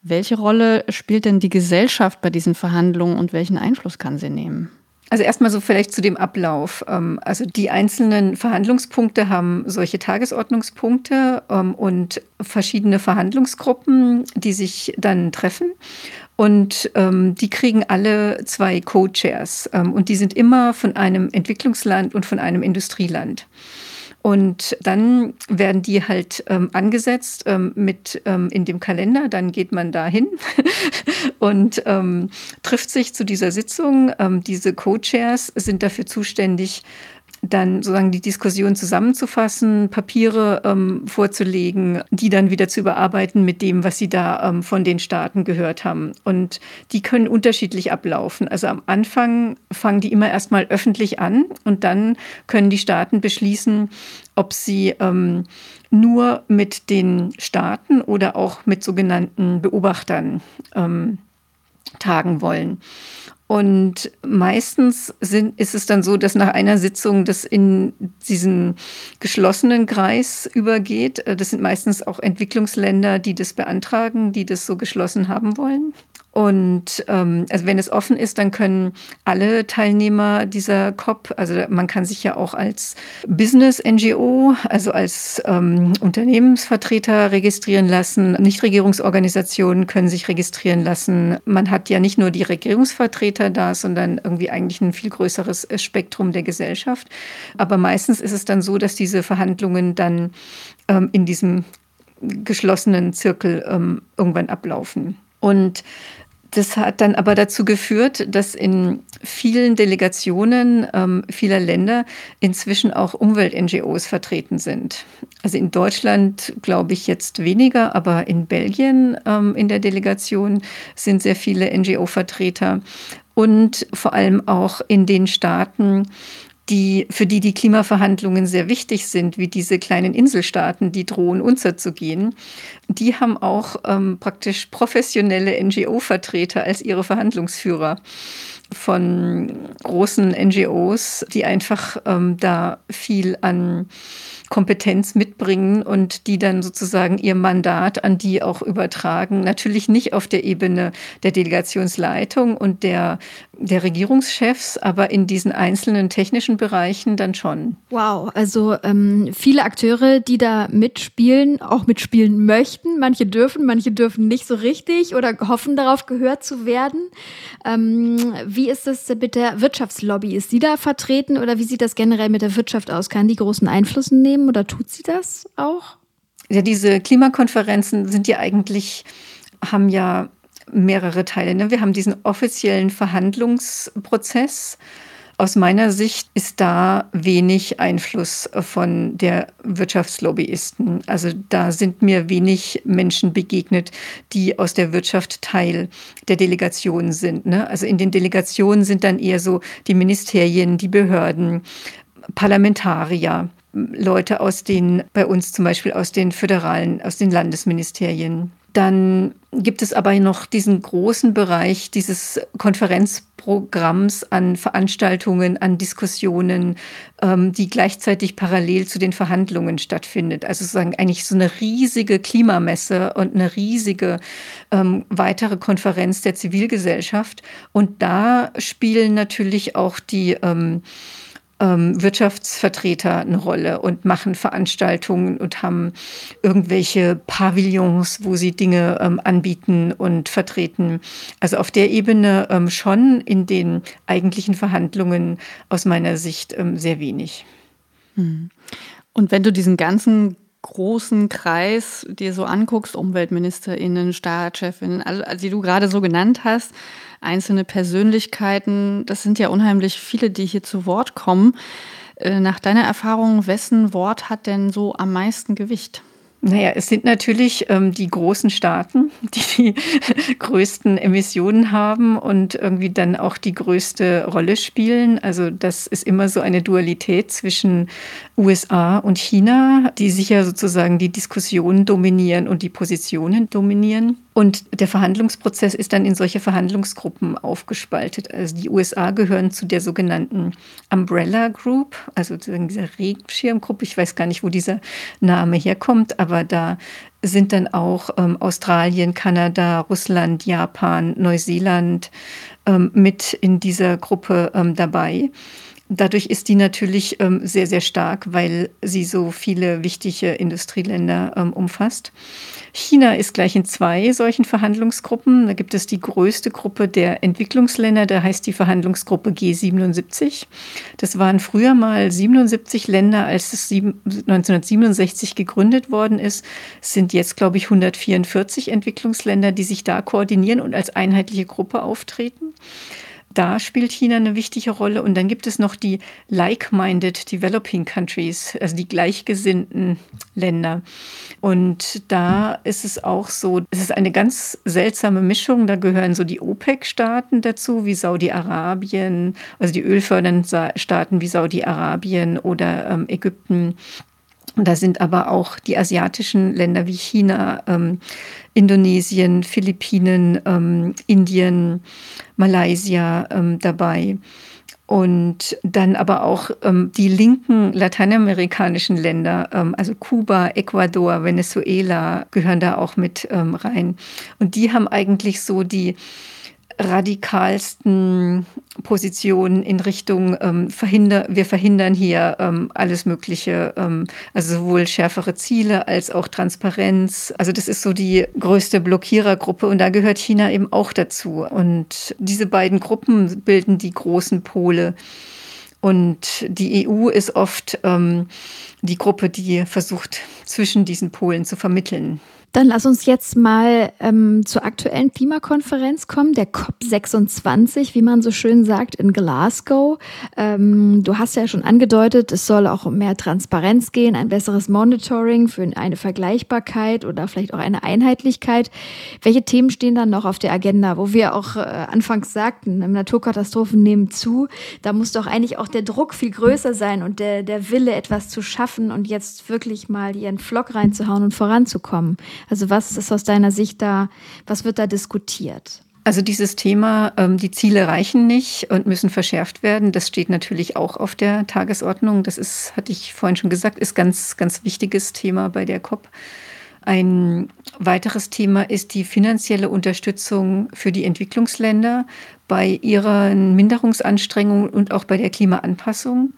Welche Rolle spielt denn die Gesellschaft bei diesen Verhandlungen und welchen Einfluss kann sie nehmen? Also erstmal so vielleicht zu dem Ablauf. Ähm, also die einzelnen Verhandlungspunkte haben solche Tagesordnungspunkte ähm, und verschiedene Verhandlungsgruppen, die sich dann treffen. Und ähm, die kriegen alle zwei Co-Chairs. Ähm, und die sind immer von einem Entwicklungsland und von einem Industrieland. Und dann werden die halt ähm, angesetzt ähm, mit ähm, in dem Kalender. Dann geht man dahin und ähm, trifft sich zu dieser Sitzung. Ähm, diese Co-Chairs sind dafür zuständig, dann sozusagen die Diskussion zusammenzufassen, Papiere ähm, vorzulegen, die dann wieder zu überarbeiten mit dem, was sie da ähm, von den Staaten gehört haben. Und die können unterschiedlich ablaufen. Also am Anfang fangen die immer erstmal öffentlich an und dann können die Staaten beschließen, ob sie ähm, nur mit den Staaten oder auch mit sogenannten Beobachtern ähm, tagen wollen. Und meistens sind, ist es dann so, dass nach einer Sitzung das in diesen geschlossenen Kreis übergeht. Äh, das sind meistens auch Entwicklungsländer, die das beantragen, die das so geschlossen haben wollen. Und ähm, also wenn es offen ist, dann können alle Teilnehmer dieser COP, also man kann sich ja auch als Business-NGO, also als ähm, Unternehmensvertreter registrieren lassen. Nichtregierungsorganisationen können sich registrieren lassen. Man hat ja nicht nur die Regierungsvertreter da, sondern irgendwie eigentlich ein viel größeres Spektrum der Gesellschaft. Aber meistens ist es dann so, dass diese Verhandlungen dann ähm, in diesem geschlossenen Zirkel ähm, irgendwann ablaufen. Und das hat dann aber dazu geführt, dass in vielen Delegationen ähm, vieler Länder inzwischen auch Umwelt-NGOs vertreten sind. Also in Deutschland glaube ich jetzt weniger, aber in Belgien ähm, in der Delegation sind sehr viele NGO-Vertreter und vor allem auch in den Staaten, die, für die die Klimaverhandlungen sehr wichtig sind, wie diese kleinen Inselstaaten, die drohen unterzugehen, die haben auch ähm, praktisch professionelle NGO-Vertreter als ihre Verhandlungsführer von großen NGOs, die einfach ähm, da viel an Kompetenz mitbringen und die dann sozusagen ihr Mandat an die auch übertragen. Natürlich nicht auf der Ebene der Delegationsleitung und der, der Regierungschefs, aber in diesen einzelnen technischen Bereichen dann schon. Wow, also ähm, viele Akteure, die da mitspielen, auch mitspielen möchten. Manche dürfen, manche dürfen nicht so richtig oder hoffen darauf gehört zu werden. Ähm, wie ist es mit der Wirtschaftslobby? Ist sie da vertreten oder wie sieht das generell mit der Wirtschaft aus? Kann die großen Einfluss nehmen? Nehmen oder tut sie das auch? Ja, diese Klimakonferenzen sind ja eigentlich, haben ja mehrere Teile. Ne? Wir haben diesen offiziellen Verhandlungsprozess. Aus meiner Sicht ist da wenig Einfluss von der Wirtschaftslobbyisten. Also da sind mir wenig Menschen begegnet, die aus der Wirtschaft Teil der Delegation sind. Ne? Also in den Delegationen sind dann eher so die Ministerien, die Behörden, Parlamentarier. Leute aus den, bei uns zum Beispiel aus den föderalen, aus den Landesministerien. Dann gibt es aber noch diesen großen Bereich dieses Konferenzprogramms an Veranstaltungen, an Diskussionen, ähm, die gleichzeitig parallel zu den Verhandlungen stattfindet. Also sozusagen eigentlich so eine riesige Klimamesse und eine riesige ähm, weitere Konferenz der Zivilgesellschaft. Und da spielen natürlich auch die ähm, ähm, Wirtschaftsvertreter eine Rolle und machen Veranstaltungen und haben irgendwelche Pavillons, wo sie Dinge ähm, anbieten und vertreten. Also auf der Ebene ähm, schon in den eigentlichen Verhandlungen aus meiner Sicht ähm, sehr wenig. Hm. Und wenn du diesen ganzen großen Kreis dir so anguckst, UmweltministerInnen, Staatschefinnen, also, die du gerade so genannt hast, einzelne Persönlichkeiten, das sind ja unheimlich viele, die hier zu Wort kommen. Äh, nach deiner Erfahrung, wessen Wort hat denn so am meisten Gewicht? Naja, es sind natürlich ähm, die großen Staaten, die die größten Emissionen haben und irgendwie dann auch die größte Rolle spielen. Also das ist immer so eine Dualität zwischen USA und China, die sicher sozusagen die Diskussionen dominieren und die Positionen dominieren. Und der Verhandlungsprozess ist dann in solche Verhandlungsgruppen aufgespaltet. Also die USA gehören zu der sogenannten Umbrella Group, also zu dieser Regenschirmgruppe. Ich weiß gar nicht, wo dieser Name herkommt, aber da sind dann auch ähm, Australien, Kanada, Russland, Japan, Neuseeland ähm, mit in dieser Gruppe ähm, dabei. Dadurch ist die natürlich ähm, sehr, sehr stark, weil sie so viele wichtige Industrieländer ähm, umfasst. China ist gleich in zwei solchen Verhandlungsgruppen. Da gibt es die größte Gruppe der Entwicklungsländer, da heißt die Verhandlungsgruppe G77. Das waren früher mal 77 Länder, als es 1967 gegründet worden ist, es sind jetzt, glaube ich, 144 Entwicklungsländer, die sich da koordinieren und als einheitliche Gruppe auftreten. Da spielt China eine wichtige Rolle. Und dann gibt es noch die like-minded developing countries, also die gleichgesinnten Länder. Und da ist es auch so, es ist eine ganz seltsame Mischung. Da gehören so die OPEC-Staaten dazu, wie Saudi-Arabien, also die ölfördernden Staaten wie Saudi-Arabien oder ähm, Ägypten. Und da sind aber auch die asiatischen Länder wie China, ähm, Indonesien, Philippinen, ähm, Indien, Malaysia ähm, dabei. Und dann aber auch ähm, die linken lateinamerikanischen Länder, ähm, also Kuba, Ecuador, Venezuela, gehören da auch mit ähm, rein. Und die haben eigentlich so die radikalsten Positionen in Richtung ähm, verhinder, wir verhindern hier ähm, alles Mögliche, ähm, also sowohl schärfere Ziele als auch Transparenz. Also das ist so die größte Blockierergruppe und da gehört China eben auch dazu. Und diese beiden Gruppen bilden die großen Pole. Und die EU ist oft ähm, die Gruppe, die versucht, zwischen diesen Polen zu vermitteln. Dann lass uns jetzt mal ähm, zur aktuellen Klimakonferenz kommen, der COP26, wie man so schön sagt, in Glasgow. Ähm, du hast ja schon angedeutet, es soll auch um mehr Transparenz gehen, ein besseres Monitoring für eine Vergleichbarkeit oder vielleicht auch eine Einheitlichkeit. Welche Themen stehen dann noch auf der Agenda, wo wir auch äh, anfangs sagten, Naturkatastrophen nehmen zu. Da muss doch eigentlich auch der Druck viel größer sein und der, der Wille, etwas zu schaffen und jetzt wirklich mal ihren Flock reinzuhauen und voranzukommen. Also was ist aus deiner Sicht da, was wird da diskutiert? Also dieses Thema, ähm, die Ziele reichen nicht und müssen verschärft werden, das steht natürlich auch auf der Tagesordnung. Das ist, hatte ich vorhin schon gesagt, ist ganz, ganz wichtiges Thema bei der COP. Ein weiteres Thema ist die finanzielle Unterstützung für die Entwicklungsländer bei ihren Minderungsanstrengungen und auch bei der Klimaanpassung.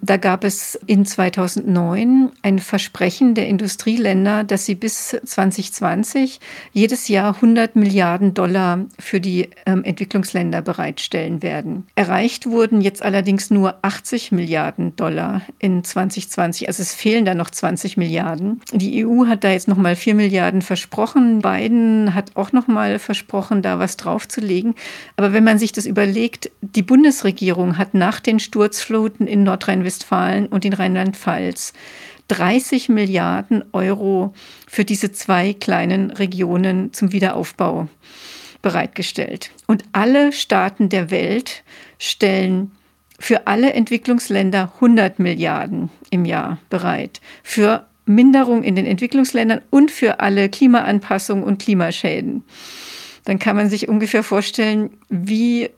Da gab es in 2009 ein Versprechen der Industrieländer, dass sie bis 2020 jedes Jahr 100 Milliarden Dollar für die ähm, Entwicklungsländer bereitstellen werden. Erreicht wurden jetzt allerdings nur 80 Milliarden Dollar in 2020. Also es fehlen da noch 20 Milliarden. Die EU hat da jetzt noch mal 4 Milliarden versprochen. Biden hat auch noch mal versprochen, da was draufzulegen. Aber wenn man sich das überlegt, die Bundesregierung hat nach den Sturzfluten in Nordrhein Nordrhein-Westfalen und in Rheinland-Pfalz 30 Milliarden Euro für diese zwei kleinen Regionen zum Wiederaufbau bereitgestellt. Und alle Staaten der Welt stellen für alle Entwicklungsländer 100 Milliarden im Jahr bereit. Für Minderung in den Entwicklungsländern und für alle Klimaanpassungen und Klimaschäden. Dann kann man sich ungefähr vorstellen, wie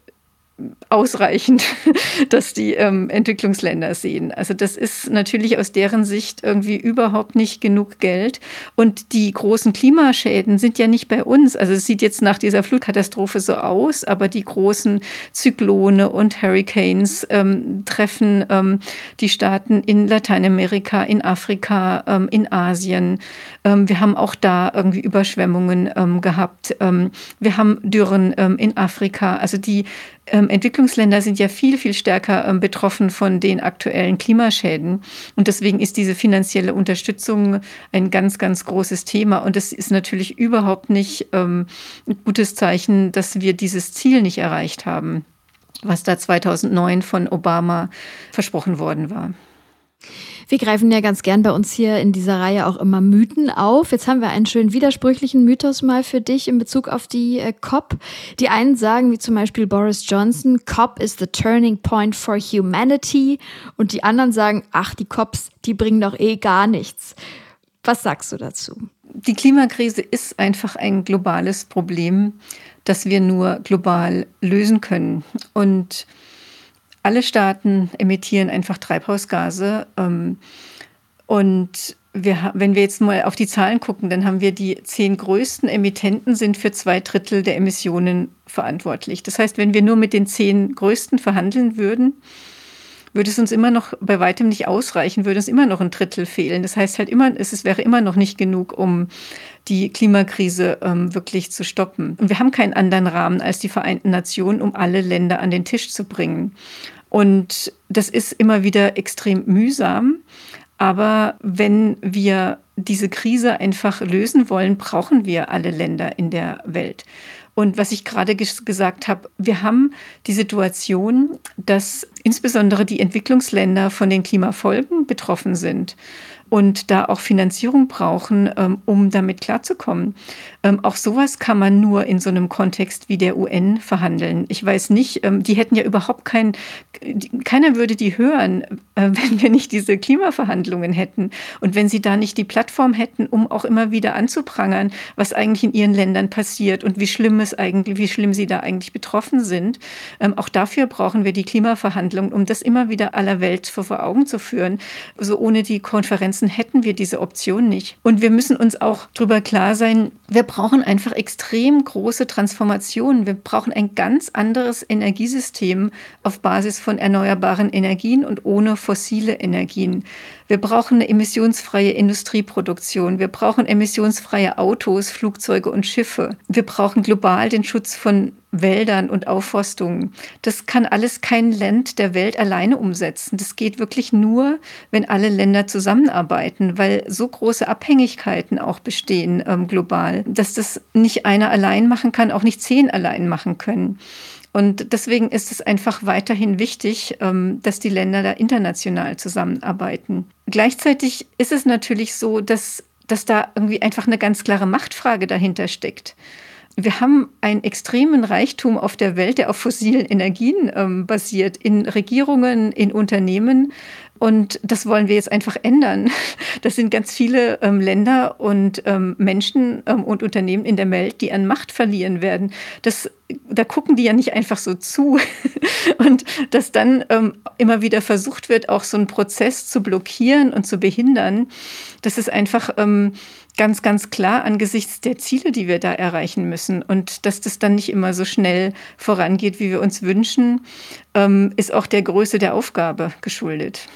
ausreichend, dass die ähm, Entwicklungsländer sehen. Also das ist natürlich aus deren Sicht irgendwie überhaupt nicht genug Geld. Und die großen Klimaschäden sind ja nicht bei uns. Also es sieht jetzt nach dieser Flutkatastrophe so aus, aber die großen Zyklone und Hurricanes ähm, treffen ähm, die Staaten in Lateinamerika, in Afrika, ähm, in Asien. Ähm, wir haben auch da irgendwie Überschwemmungen ähm, gehabt. wir haben Dürren in Afrika. Also die ähm, Entwicklungsländer sind ja viel, viel stärker ähm, betroffen von den aktuellen Klimaschäden. Und deswegen ist diese finanzielle Unterstützung ein ganz, ganz großes Thema. Und es ist natürlich überhaupt nicht ähm, ein gutes Zeichen, dass wir dieses Ziel nicht erreicht haben, was da 2009 von Obama versprochen worden war. Wir greifen ja ganz gern bei uns hier in dieser Reihe auch immer Mythen auf. Jetzt haben wir einen schönen widersprüchlichen Mythos mal für dich in Bezug auf die äh, COP. Die einen sagen, wie zum Beispiel Boris Johnson, COP is the turning point for humanity. Und die anderen sagen, ach, die COPs, die bringen doch eh gar nichts. Was sagst du dazu? Die Klimakrise ist einfach ein globales Problem, das wir nur global lösen können. Und alle Staaten emittieren einfach Treibhausgase. Ähm, und wir, wenn wir jetzt mal auf die Zahlen gucken, dann haben wir die zehn größten Emittenten sind für zwei Drittel der Emissionen verantwortlich. Das heißt, wenn wir nur mit den zehn größten verhandeln würden, würde es uns immer noch bei weitem nicht ausreichen, würde es immer noch ein Drittel fehlen. Das heißt halt immer, es wäre immer noch nicht genug, um die Klimakrise ähm, wirklich zu stoppen. Und wir haben keinen anderen Rahmen als die Vereinten Nationen, um alle Länder an den Tisch zu bringen. Und das ist immer wieder extrem mühsam. Aber wenn wir diese Krise einfach lösen wollen, brauchen wir alle Länder in der Welt. Und was ich gerade gesagt habe, wir haben die Situation, dass insbesondere die Entwicklungsländer von den Klimafolgen betroffen sind und da auch Finanzierung brauchen, ähm, um damit klarzukommen. Ähm, auch sowas kann man nur in so einem Kontext wie der UN verhandeln. Ich weiß nicht, ähm, die hätten ja überhaupt kein, keiner würde die hören, äh, wenn wir nicht diese Klimaverhandlungen hätten und wenn sie da nicht die Plattform hätten, um auch immer wieder anzuprangern, was eigentlich in ihren Ländern passiert und wie schlimm es eigentlich, wie schlimm sie da eigentlich betroffen sind. Auch dafür brauchen wir die Klimaverhandlungen, um das immer wieder aller Welt vor Augen zu führen. So also ohne die Konferenz Ansonsten hätten wir diese Option nicht. Und wir müssen uns auch darüber klar sein, wir brauchen einfach extrem große Transformationen. Wir brauchen ein ganz anderes Energiesystem auf Basis von erneuerbaren Energien und ohne fossile Energien. Wir brauchen eine emissionsfreie Industrieproduktion. Wir brauchen emissionsfreie Autos, Flugzeuge und Schiffe. Wir brauchen global den Schutz von Wäldern und Aufforstungen. Das kann alles kein Land der Welt alleine umsetzen. Das geht wirklich nur, wenn alle Länder zusammenarbeiten, weil so große Abhängigkeiten auch bestehen ähm, global, dass das nicht einer allein machen kann, auch nicht zehn allein machen können. Und deswegen ist es einfach weiterhin wichtig, ähm, dass die Länder da international zusammenarbeiten. Gleichzeitig ist es natürlich so, dass, dass da irgendwie einfach eine ganz klare Machtfrage dahinter steckt. Wir haben einen extremen Reichtum auf der Welt, der auf fossilen Energien ähm, basiert, in Regierungen, in Unternehmen. Und das wollen wir jetzt einfach ändern. Das sind ganz viele ähm, Länder und ähm, Menschen ähm, und Unternehmen in der Welt, die an Macht verlieren werden. Das, da gucken die ja nicht einfach so zu. Und dass dann ähm, immer wieder versucht wird, auch so einen Prozess zu blockieren und zu behindern, das ist einfach ähm, ganz, ganz klar angesichts der Ziele, die wir da erreichen müssen. Und dass das dann nicht immer so schnell vorangeht, wie wir uns wünschen, ähm, ist auch der Größe der Aufgabe geschuldet.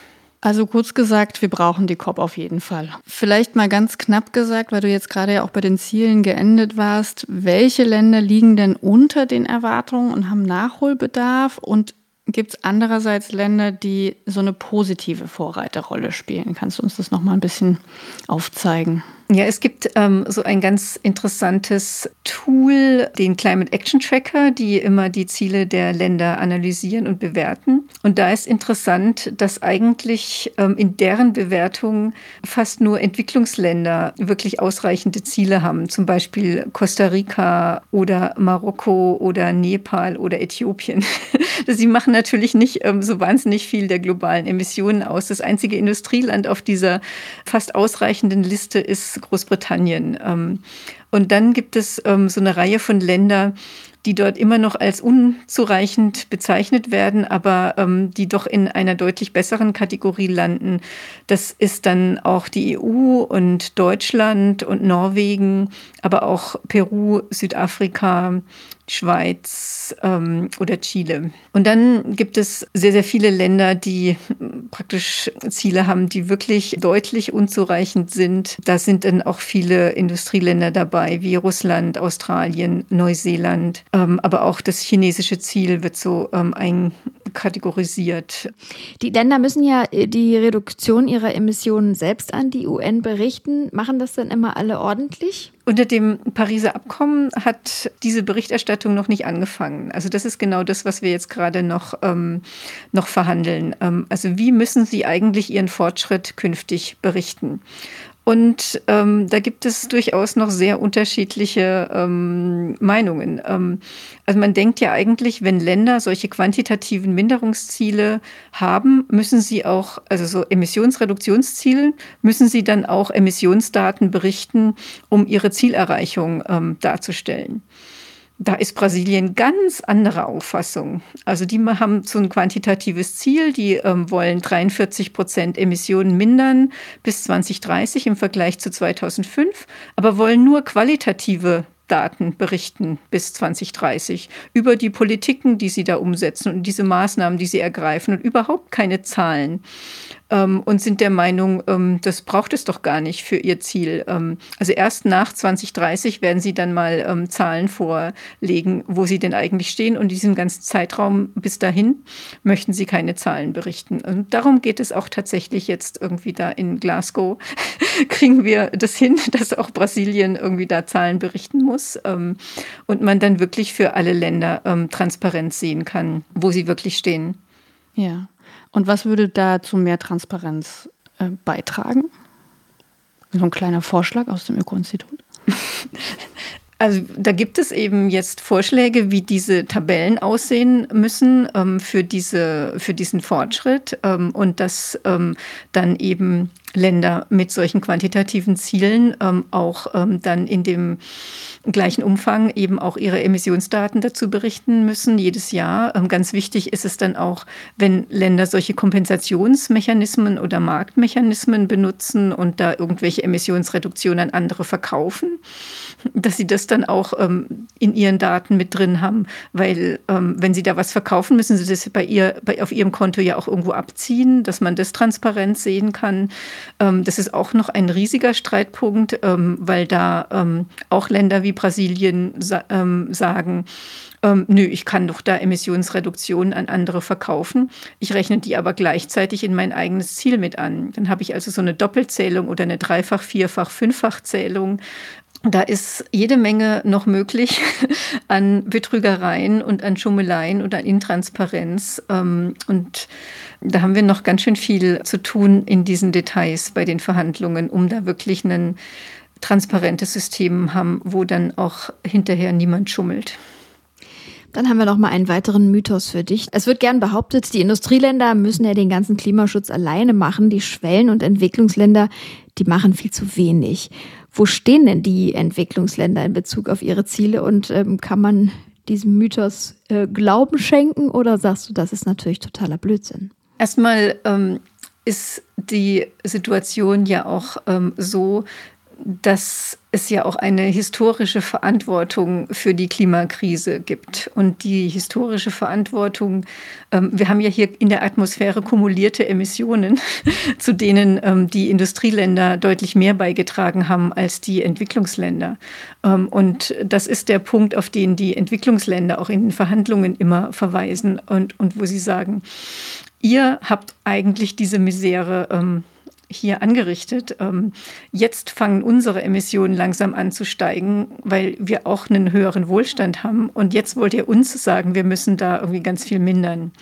Also kurz gesagt, wir brauchen die COP auf jeden Fall. Vielleicht mal ganz knapp gesagt, weil du jetzt gerade ja auch bei den Zielen geendet warst, welche Länder liegen denn unter den Erwartungen und haben Nachholbedarf und gibt es andererseits Länder, die so eine positive Vorreiterrolle spielen? Kannst du uns das noch mal ein bisschen aufzeigen? Ja, es gibt ähm, so ein ganz interessantes Tool, den Climate Action Tracker, die immer die Ziele der Länder analysieren und bewerten. Und da ist interessant, dass eigentlich ähm, in deren Bewertung fast nur Entwicklungsländer wirklich ausreichende Ziele haben. Zum Beispiel Costa Rica oder Marokko oder Nepal oder Äthiopien. Sie machen natürlich nicht ähm, so wahnsinnig viel der globalen Emissionen aus. Das einzige Industrieland auf dieser fast ausreichenden Liste ist Großbritannien. Ähm, und dann gibt es ähm, so eine Reihe von Ländern, die dort immer noch als unzureichend bezeichnet werden, aber ähm, die doch in einer deutlich besseren Kategorie landen. Das ist dann auch die EU und Deutschland und Norwegen, aber auch Peru, Südafrika, Schweiz ähm, oder Chile. Und dann gibt es sehr, sehr viele Länder, die praktisch Ziele haben, die wirklich deutlich unzureichend sind. Da sind dann auch viele Industrieländer dabei, wie Russland, Australien, Neuseeland. Ähm, aber auch das chinesische Ziel wird so ähm, einkategorisiert. Die Länder müssen ja äh, die Reduktion ihrer Emissionen selbst an die UN berichten. Machen das dann immer alle ordentlich? Unter dem Pariser Abkommen hat diese Berichterstattung noch nicht angefangen. Also das ist genau das, was wir jetzt gerade noch, ähm, noch verhandeln. Ähm, also wie müssen Sie eigentlich Ihren Fortschritt künftig berichten? Und ähm, da gibt es durchaus noch sehr unterschiedliche ähm, Meinungen. Ähm, also man denkt ja eigentlich, wenn Länder solche quantitativen Minderungsziele haben, müssen sie auch, also so Emissionsreduktionsziele, müssen sie dann auch Emissionsdaten berichten, um ihre Zielerreichung ähm, darzustellen. Da ist Brasilien ganz andere Auffassung. Also die haben so ein quantitatives Ziel, die ähm, wollen 43 Prozent Emissionen mindern bis 2030 im Vergleich zu 2005, aber wollen nur qualitative Daten berichten bis 2030 über die Politiken, die sie da umsetzen und diese Maßnahmen, die sie ergreifen und überhaupt keine Zahlen ähm, und sind der Meinung, ähm, das braucht es doch gar nicht für ihr Ziel. Ähm, also erst nach 2030 werden sie dann mal ähm, Zahlen vorlegen, wo sie denn eigentlich stehen. Und diesen ganzen Zeitraum bis dahin möchten sie keine Zahlen berichten. Und darum geht es auch tatsächlich jetzt irgendwie da in Glasgow. Kriegen wir das hin, dass auch Brasilien irgendwie da Zahlen berichten muss ähm, und man dann wirklich für alle Länder ähm, transparent sehen kann, wo sie wirklich stehen. Ja. Und was würde da zu mehr Transparenz äh, beitragen? So ein kleiner Vorschlag aus dem Öko-Institut. Also da gibt es eben jetzt Vorschläge, wie diese Tabellen aussehen müssen ähm, für, diese, für diesen Fortschritt ähm, und dass ähm, dann eben Länder mit solchen quantitativen Zielen ähm, auch ähm, dann in dem gleichen Umfang eben auch ihre Emissionsdaten dazu berichten müssen, jedes Jahr. Ähm, ganz wichtig ist es dann auch, wenn Länder solche Kompensationsmechanismen oder Marktmechanismen benutzen und da irgendwelche Emissionsreduktionen an andere verkaufen, dass sie das dann auch ähm, in ihren Daten mit drin haben, weil ähm, wenn sie da was verkaufen, müssen sie das bei ihr, bei, auf ihrem Konto ja auch irgendwo abziehen, dass man das transparent sehen kann. Ähm, das ist auch noch ein riesiger Streitpunkt, ähm, weil da ähm, auch Länder wie Brasilien sagen, ähm, nö, ich kann doch da Emissionsreduktionen an andere verkaufen. Ich rechne die aber gleichzeitig in mein eigenes Ziel mit an. Dann habe ich also so eine Doppelzählung oder eine Dreifach-, Vierfach-, Fünffachzählung. Da ist jede Menge noch möglich an Betrügereien und an Schummeleien und an Intransparenz. Und da haben wir noch ganz schön viel zu tun in diesen Details bei den Verhandlungen, um da wirklich ein transparentes System haben, wo dann auch hinterher niemand schummelt. Dann haben wir noch mal einen weiteren Mythos für dich. Es wird gern behauptet, die Industrieländer müssen ja den ganzen Klimaschutz alleine machen. Die Schwellen- und Entwicklungsländer, die machen viel zu wenig. Wo stehen denn die Entwicklungsländer in Bezug auf ihre Ziele und ähm, kann man diesem Mythos äh, Glauben schenken oder sagst du, das ist natürlich totaler Blödsinn? Erstmal ähm, ist die Situation ja auch ähm, so, dass es ja auch eine historische Verantwortung für die Klimakrise gibt. Und die historische Verantwortung, ähm, wir haben ja hier in der Atmosphäre kumulierte Emissionen, zu denen ähm, die Industrieländer deutlich mehr beigetragen haben als die Entwicklungsländer. Ähm, und das ist der Punkt, auf den die Entwicklungsländer auch in den Verhandlungen immer verweisen und, und wo sie sagen, ihr habt eigentlich diese Misere ähm, hier angerichtet. Ähm, jetzt fangen unsere Emissionen langsam an zu steigen, weil wir auch einen höheren Wohlstand haben. Und jetzt wollt ihr uns sagen, wir müssen da irgendwie ganz viel mindern.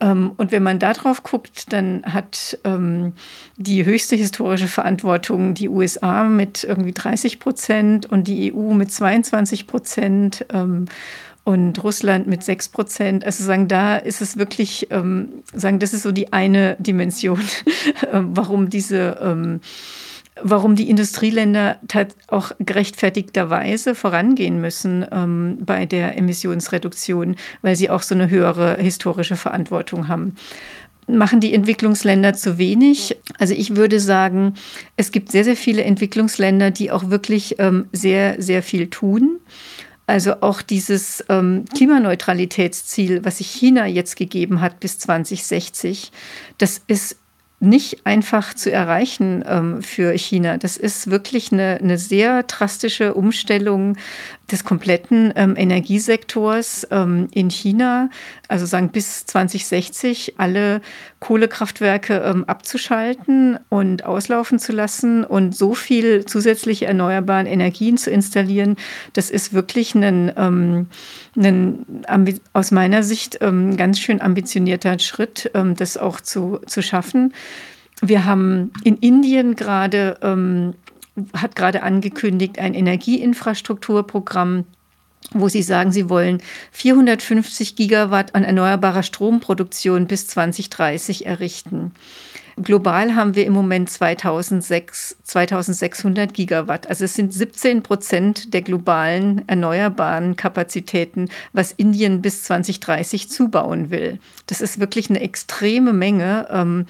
Ähm, und wenn man da drauf guckt, dann hat ähm, die höchste historische Verantwortung die USA mit irgendwie 30 Prozent und die EU mit 22 Prozent und Russland mit 6 Prozent. Also sagen, da ist es wirklich, ähm, sagen, das ist so die eine Dimension, ähm, warum diese, ähm, warum die Industrieländer auch gerechtfertigterweise vorangehen müssen ähm, bei der Emissionsreduktion, weil sie auch so eine höhere historische Verantwortung haben. Machen die Entwicklungsländer zu wenig? Also ich würde sagen, es gibt sehr, sehr viele Entwicklungsländer, die auch wirklich ähm, sehr, sehr viel tun. Also auch dieses ähm, Klimaneutralitätsziel, was sich China jetzt gegeben hat bis 2060, das ist nicht einfach zu erreichen ähm, für China. Das ist wirklich eine, eine sehr drastische Umstellung des kompletten ähm, Energiesektors ähm, in China. Also sagen bis 2060 alle Kohlekraftwerke ähm, abzuschalten und auslaufen zu lassen und so viel zusätzliche erneuerbare Energien zu installieren. Das ist wirklich ein, ähm, ein aus meiner Sicht ähm, ganz schön ambitionierter Schritt, das auch zu, zu schaffen. Wir haben in Indien gerade, ähm, hat gerade angekündigt, ein Energieinfrastrukturprogramm, wo sie sagen, sie wollen 450 Gigawatt an erneuerbarer Stromproduktion bis 2030 errichten. Global haben wir im Moment 2006, 2600 Gigawatt. Also es sind 17 Prozent der globalen erneuerbaren Kapazitäten, was Indien bis 2030 zubauen will. Das ist wirklich eine extreme Menge. Ähm,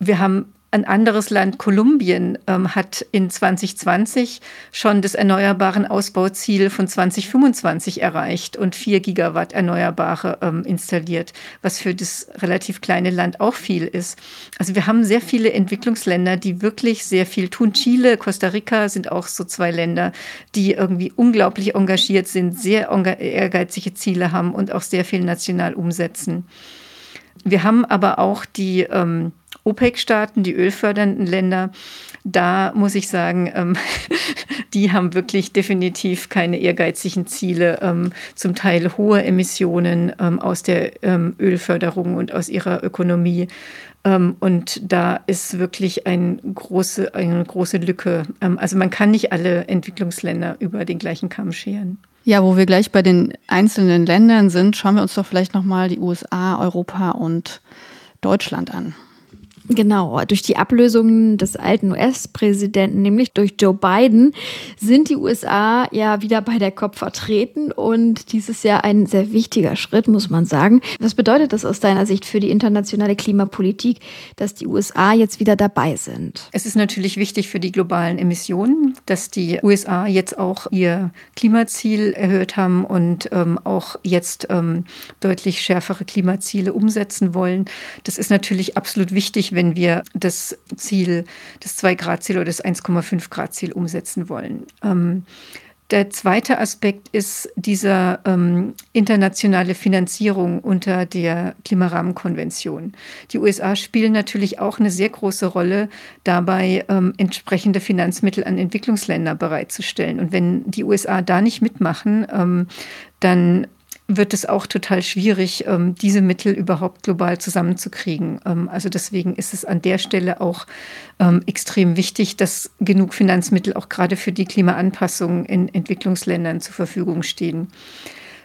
wir haben ein anderes Land, Kolumbien, ähm, hat in 2020 schon das erneuerbaren Ausbauziel von 2025 erreicht und 4 Gigawatt Erneuerbare ähm, installiert, was für das relativ kleine Land auch viel ist. Also wir haben sehr viele Entwicklungsländer, die wirklich sehr viel tun. Chile, Costa Rica sind auch so zwei Länder, die irgendwie unglaublich engagiert sind, sehr ehrgeizige Ziele haben und auch sehr viel national umsetzen. Wir haben aber auch die ähm, OPEC-Staaten, die ölfördernden Länder, da muss ich sagen, ähm, die haben wirklich definitiv keine ehrgeizigen Ziele, ähm, zum Teil hohe Emissionen ähm, aus der ähm, Ölförderung und aus ihrer Ökonomie. Ähm, und da ist wirklich ein große, eine große Lücke. Ähm, also man kann nicht alle Entwicklungsländer über den gleichen Kamm scheren. Ja, wo wir gleich bei den einzelnen Ländern sind, schauen wir uns doch vielleicht nochmal die USA, Europa und Deutschland an. Genau, durch die Ablösung des alten US-Präsidenten, nämlich durch Joe Biden, sind die USA ja wieder bei der COP vertreten und dies ist ja ein sehr wichtiger Schritt, muss man sagen. Was bedeutet das aus deiner Sicht für die internationale Klimapolitik, dass die USA jetzt wieder dabei sind? Es ist natürlich wichtig für die globalen Emissionen, dass die USA jetzt auch ihr Klimaziel erhöht haben und ähm, auch jetzt ähm, deutlich schärfere Klimaziele umsetzen wollen. Das ist natürlich absolut wichtig, wenn wir das Ziel, das 2-Grad-Ziel oder das 1,5-Grad-Ziel umsetzen wollen. Ähm, der zweite Aspekt ist diese ähm, internationale Finanzierung unter der Klimarahmenkonvention. Die USA spielen natürlich auch eine sehr große Rolle dabei, ähm, entsprechende Finanzmittel an Entwicklungsländer bereitzustellen. Und wenn die USA da nicht mitmachen, ähm, dann wird es auch total schwierig, ähm, diese Mittel überhaupt global zusammenzukriegen. Ähm, also deswegen ist es an der Stelle auch ähm, extrem wichtig, dass genug Finanzmittel auch gerade für die Klimaanpassung in Entwicklungsländern zur Verfügung stehen.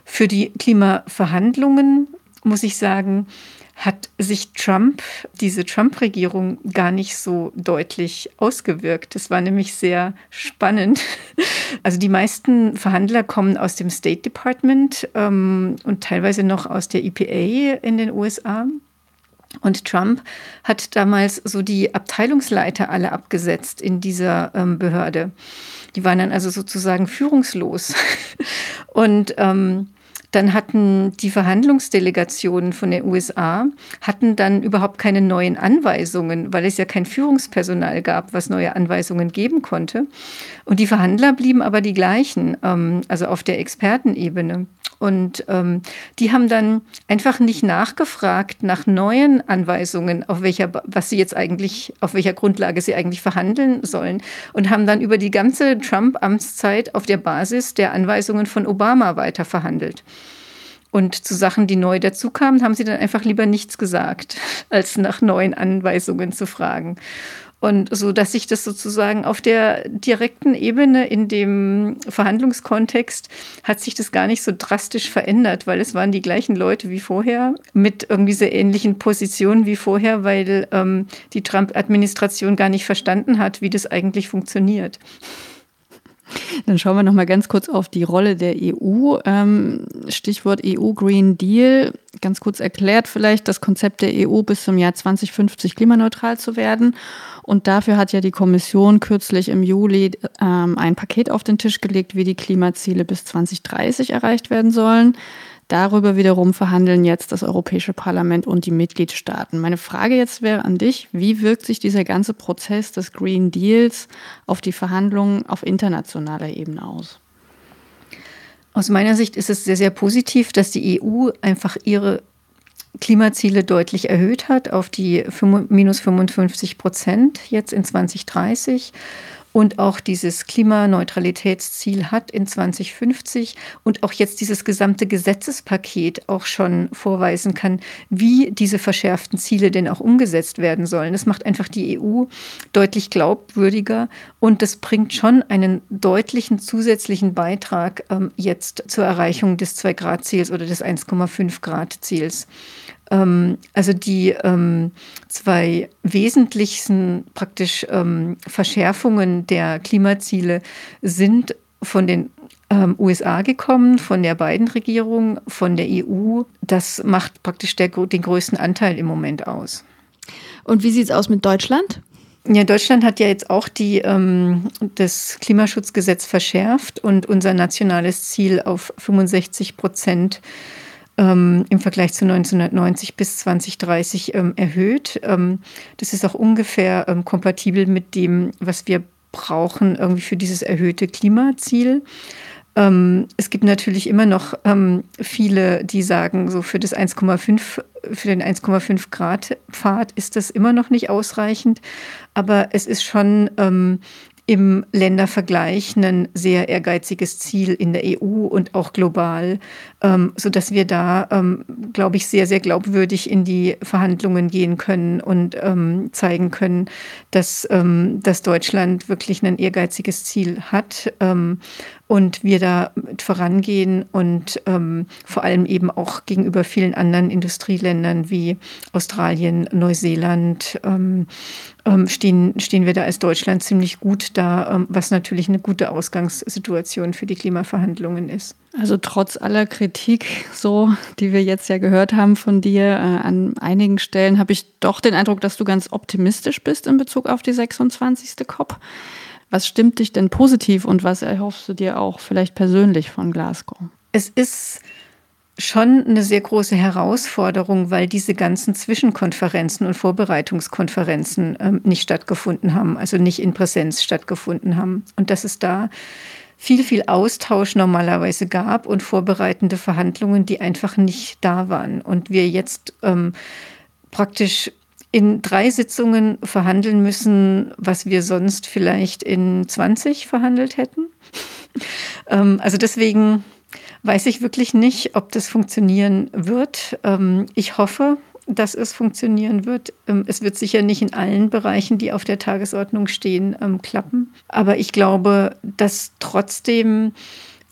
Für die Klimaverhandlungen muss ich sagen, hat sich Trump, diese Trump-Regierung, gar nicht so deutlich ausgewirkt. Das war nämlich sehr spannend. Also die meisten Verhandler kommen aus dem State Department ähm, und teilweise noch aus der EPA in den USA. Und Trump hat damals so die Abteilungsleiter alle abgesetzt in dieser ähm, Behörde. Die waren dann also sozusagen führungslos. Und ähm, dann hatten die Verhandlungsdelegationen von den USA hatten dann überhaupt keine neuen Anweisungen, weil es ja kein Führungspersonal gab, was neue Anweisungen geben konnte. Und die Verhandler blieben aber die gleichen, ähm, also auf der Expertenebene. Und ähm, die haben dann einfach nicht nachgefragt nach neuen Anweisungen, auf welcher, was sie jetzt eigentlich, auf welcher Grundlage sie eigentlich verhandeln sollen. Und haben dann über die ganze Trump-Amtszeit auf der Basis der Anweisungen von Obama weiter verhandelt. Und zu Sachen, die neu dazukamen, haben sie dann einfach lieber nichts gesagt, als nach neuen Anweisungen zu fragen. Und so, dass sich das sozusagen auf der direkten Ebene in dem Verhandlungskontext hat sich das gar nicht so drastisch verändert, weil es waren die gleichen Leute wie vorher mit irgendwie sehr ähnlichen Positionen wie vorher, weil ähm, die Trump-Administration gar nicht verstanden hat, wie das eigentlich funktioniert. Dann schauen wir noch mal ganz kurz auf die Rolle der EU. Ähm, Stichwort EU Green Deal. Ganz kurz erklärt vielleicht das Konzept der EU bis zum Jahr 2050 klimaneutral zu werden. Und dafür hat ja die Kommission kürzlich im Juli ähm, ein Paket auf den Tisch gelegt, wie die Klimaziele bis 2030 erreicht werden sollen. Darüber wiederum verhandeln jetzt das Europäische Parlament und die Mitgliedstaaten. Meine Frage jetzt wäre an dich, wie wirkt sich dieser ganze Prozess des Green Deals auf die Verhandlungen auf internationaler Ebene aus? Aus meiner Sicht ist es sehr, sehr positiv, dass die EU einfach ihre Klimaziele deutlich erhöht hat auf die minus 55 Prozent jetzt in 2030 und auch dieses Klimaneutralitätsziel hat in 2050 und auch jetzt dieses gesamte Gesetzespaket auch schon vorweisen kann, wie diese verschärften Ziele denn auch umgesetzt werden sollen. Das macht einfach die EU deutlich glaubwürdiger und das bringt schon einen deutlichen zusätzlichen Beitrag ähm, jetzt zur Erreichung des 2-Grad-Ziels oder des 1,5-Grad-Ziels. Ähm, also die ähm, zwei wesentlichsten praktisch ähm, Verschärfungen der Klimaziele sind von den USA gekommen, von der Biden-Regierung, von der EU. Das macht praktisch der, den größten Anteil im Moment aus. Und wie sieht es aus mit Deutschland? Ja, Deutschland hat ja jetzt auch die, ähm, das Klimaschutzgesetz verschärft und unser nationales Ziel auf 65 Prozent ähm, im Vergleich zu 1990 bis 2030 ähm, erhöht. Ähm, das ist auch ungefähr ähm, kompatibel mit dem, was wir brauchen irgendwie für dieses erhöhte Klimaziel. Ähm, es gibt natürlich immer noch ähm, viele, die sagen, so für das 1,5 für den 1,5 Grad Pfad ist das immer noch nicht ausreichend, aber es ist schon im Ländervergleich ein sehr ehrgeiziges Ziel in der EU und auch global, ähm, so dass wir da, ähm, glaube ich, sehr, sehr glaubwürdig in die Verhandlungen gehen können und ähm, zeigen können, dass, ähm, dass Deutschland wirklich ein ehrgeiziges Ziel hat ähm, und wir da vorangehen und ähm, vor allem eben auch gegenüber vielen anderen Industrieländern wie Australien, Neuseeland ähm, stehen, stehen wir da als Deutschland ziemlich gut da, was natürlich eine gute Ausgangssituation für die Klimaverhandlungen ist. Also trotz aller Kritik, so die wir jetzt ja gehört haben von dir äh, an einigen Stellen, habe ich doch den Eindruck, dass du ganz optimistisch bist in Bezug auf die 26. COP. Was stimmt dich denn positiv und was erhoffst du dir auch vielleicht persönlich von Glasgow? Es ist schon eine sehr große Herausforderung, weil diese ganzen Zwischenkonferenzen und Vorbereitungskonferenzen ähm, nicht stattgefunden haben, also nicht in Präsenz stattgefunden haben. Und dass es da viel, viel Austausch normalerweise gab und vorbereitende Verhandlungen, die einfach nicht da waren. Und wir jetzt ähm, praktisch in drei Sitzungen verhandeln müssen, was wir sonst vielleicht in 20 verhandelt hätten. ähm, also deswegen weiß ich wirklich nicht, ob das funktionieren wird. Ähm, ich hoffe, dass es funktionieren wird. Ähm, es wird sicher nicht in allen Bereichen, die auf der Tagesordnung stehen, ähm, klappen. Aber ich glaube, dass trotzdem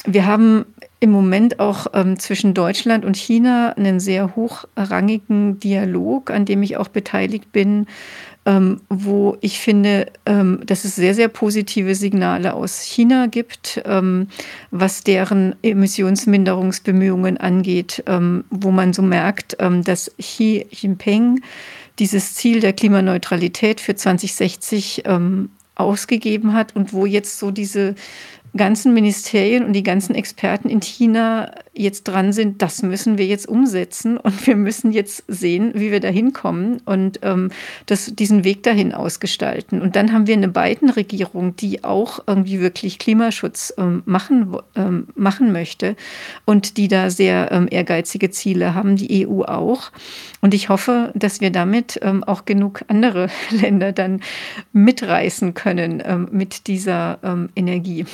wir haben im Moment auch ähm, zwischen Deutschland und China einen sehr hochrangigen Dialog, an dem ich auch beteiligt bin, ähm, wo ich finde, ähm, dass es sehr, sehr positive Signale aus China gibt, ähm, was deren Emissionsminderungsbemühungen angeht, ähm, wo man so merkt, ähm, dass Xi Jinping dieses Ziel der Klimaneutralität für 2060 ausgegeben hat und wo jetzt so diese ganzen Ministerien und die ganzen Experten in China jetzt dran sind, das müssen wir jetzt umsetzen und wir müssen jetzt sehen, wie wir da hinkommen und ähm, das, diesen Weg dahin ausgestalten. Und dann haben wir eine Biden-Regierung, die auch irgendwie wirklich Klimaschutz ähm, machen, ähm, machen möchte und die da sehr ähm, ehrgeizige Ziele haben, die EU auch. Und ich hoffe, dass wir damit ähm, auch genug andere Länder dann mitreißen können ähm, mit dieser Energie.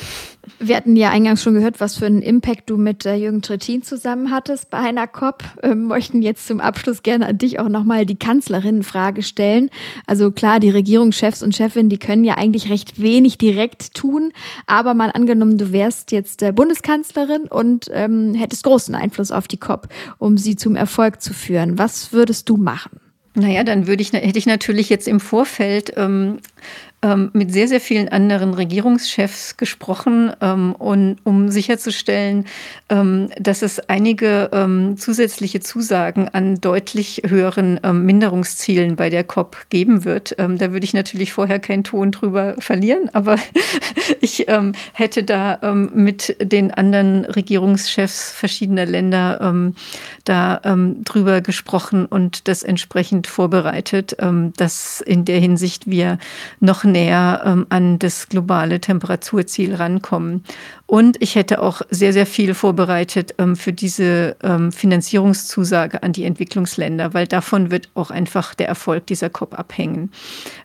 Wir hatten ja eingangs schon gehört, was für einen Impact du mit äh, Jürgen Trittin zusammen hattest bei einer COP. Ähm, möchten jetzt zum Abschluss gerne an dich auch nochmal die Kanzlerinnenfrage stellen. Also klar, die Regierungschefs und Chefinnen, die können ja eigentlich recht wenig direkt tun. Aber mal angenommen, du wärst jetzt äh, Bundeskanzlerin und ähm, hättest großen Einfluss auf die COP, um sie zum Erfolg zu führen. Was würdest du machen? Naja, dann würde ich, hätte ich natürlich jetzt im Vorfeld ähm, ähm, mit sehr, sehr vielen anderen Regierungschefs gesprochen, ähm, und, um sicherzustellen, ähm, dass es einige ähm, zusätzliche Zusagen an deutlich höheren ähm, Minderungszielen bei der COP geben wird. Ähm, da würde ich natürlich vorher keinen Ton drüber verlieren, aber ich hätte da mit den anderen Regierungschefs verschiedener Länder da drüber gesprochen und das entsprechend vorbereitet, dass in der Hinsicht wir noch näher ähm, an das globale Temperaturziel rankommen. Und ich hätte auch sehr, sehr viel vorbereitet ähm, für diese ähm, Finanzierungszusage an die Entwicklungsländer, weil davon wird auch einfach der Erfolg dieser COP abhängen.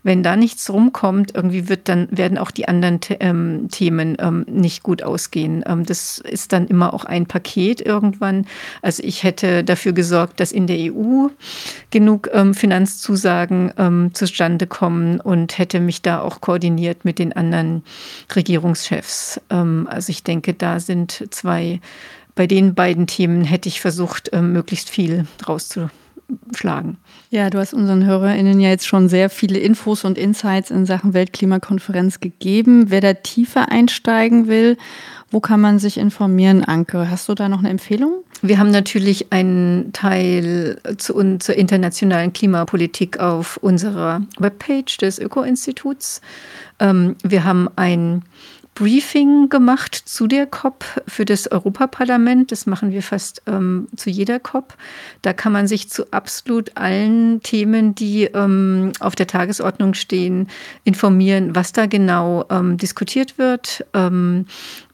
Wenn da nichts rumkommt, irgendwie wird dann, werden auch die anderen ähm, Themen ähm, nicht gut ausgehen. Ähm, das ist dann immer auch ein Paket irgendwann. Also ich hätte dafür gesorgt, dass in der EU genug ähm, Finanzzusagen zustande kommen und hätte mich da auch koordiniert mit den anderen Regierungschefs. also ich denke, da sind zwei, bei den beiden Themen hätte ich versucht, ähm, möglichst viel rauszuschlagen. Ja, du hast unseren HörerInnen ja jetzt schon sehr viele Infos und Insights in Sachen Weltklimakonferenz gegeben. Wer da tiefer einsteigen will, wo kann man sich informieren, Anke? Hast du da noch eine Empfehlung? Wir haben natürlich einen Teil zu, zur internationalen Klimapolitik auf unserer Webpage des Öko-Instituts. Ähm, wir haben ein Briefing gemacht zu der COP für das Europaparlament. Das machen wir fast ähm, zu jeder COP. Da kann man sich zu absolut allen Themen, die ähm, auf der Tagesordnung stehen, informieren, was da genau ähm, diskutiert wird. Ähm,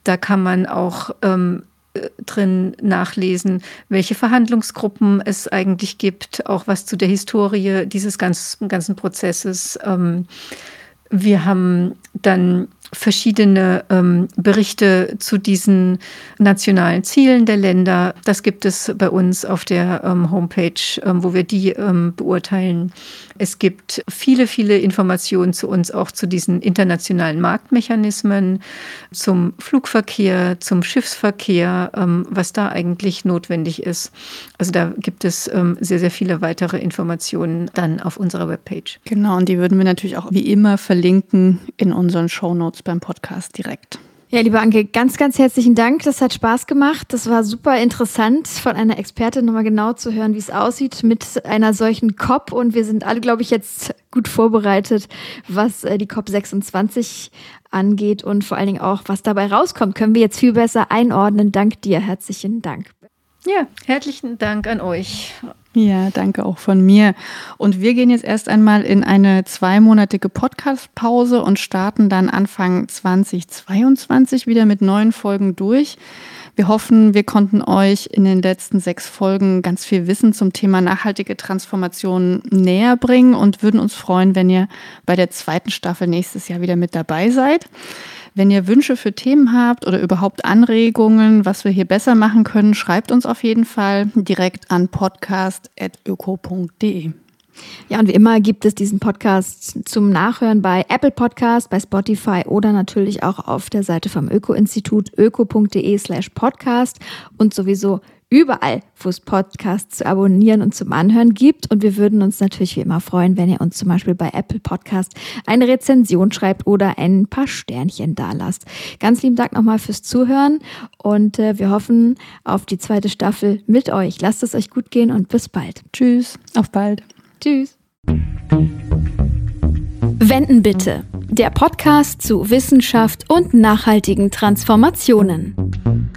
da kann man auch ähm, äh, drin nachlesen, welche Verhandlungsgruppen es eigentlich gibt, auch was zu der Historie dieses ganzen Prozesses. Ähm, wir haben dann verschiedene ähm, Berichte zu diesen nationalen Zielen der Länder. Das gibt es bei uns auf der ähm, Homepage, ähm, wo wir die ähm, beurteilen. Es gibt viele, viele Informationen zu uns auch zu diesen internationalen Marktmechanismen, zum Flugverkehr, zum Schiffsverkehr, ähm, was da eigentlich notwendig ist. Also da gibt es ähm, sehr, sehr viele weitere Informationen dann auf unserer Webpage. Genau, und die würden wir natürlich auch wie immer verlinken in unseren Shownotes beim Podcast direkt. Ja, liebe Anke, ganz, ganz herzlichen Dank. Das hat Spaß gemacht. Das war super interessant, von einer Expertin nochmal genau zu hören, wie es aussieht mit einer solchen COP. Und wir sind alle, glaube ich, jetzt gut vorbereitet, was äh, die COP 26 angeht und vor allen Dingen auch, was dabei rauskommt, können wir jetzt viel besser einordnen. Dank dir. Herzlichen Dank. Ja, herzlichen Dank an euch. Ja, danke auch von mir. Und wir gehen jetzt erst einmal in eine zweimonatige Podcast-Pause und starten dann Anfang 2022 wieder mit neuen Folgen durch. Wir hoffen, wir konnten euch in den letzten sechs Folgen ganz viel Wissen zum Thema nachhaltige Transformation näher bringen und würden uns freuen, wenn ihr bei der zweiten Staffel nächstes Jahr wieder mit dabei seid. Wenn ihr Wünsche für Themen habt oder überhaupt Anregungen, was wir hier besser machen können, schreibt uns auf jeden Fall direkt an podcast.öko.de. Ja, und wie immer gibt es diesen Podcast zum Nachhören bei Apple Podcast, bei Spotify oder natürlich auch auf der Seite vom Öko-Institut öko.de slash podcast und sowieso überall, wo es Podcasts zu abonnieren und zum Anhören gibt. Und wir würden uns natürlich wie immer freuen, wenn ihr uns zum Beispiel bei Apple Podcast eine Rezension schreibt oder ein paar Sternchen da lasst. Ganz lieben Dank nochmal fürs Zuhören und äh, wir hoffen auf die zweite Staffel mit euch. Lasst es euch gut gehen und bis bald. Tschüss, auf bald. Tschüss. Wenden bitte. Der Podcast zu Wissenschaft und nachhaltigen Transformationen.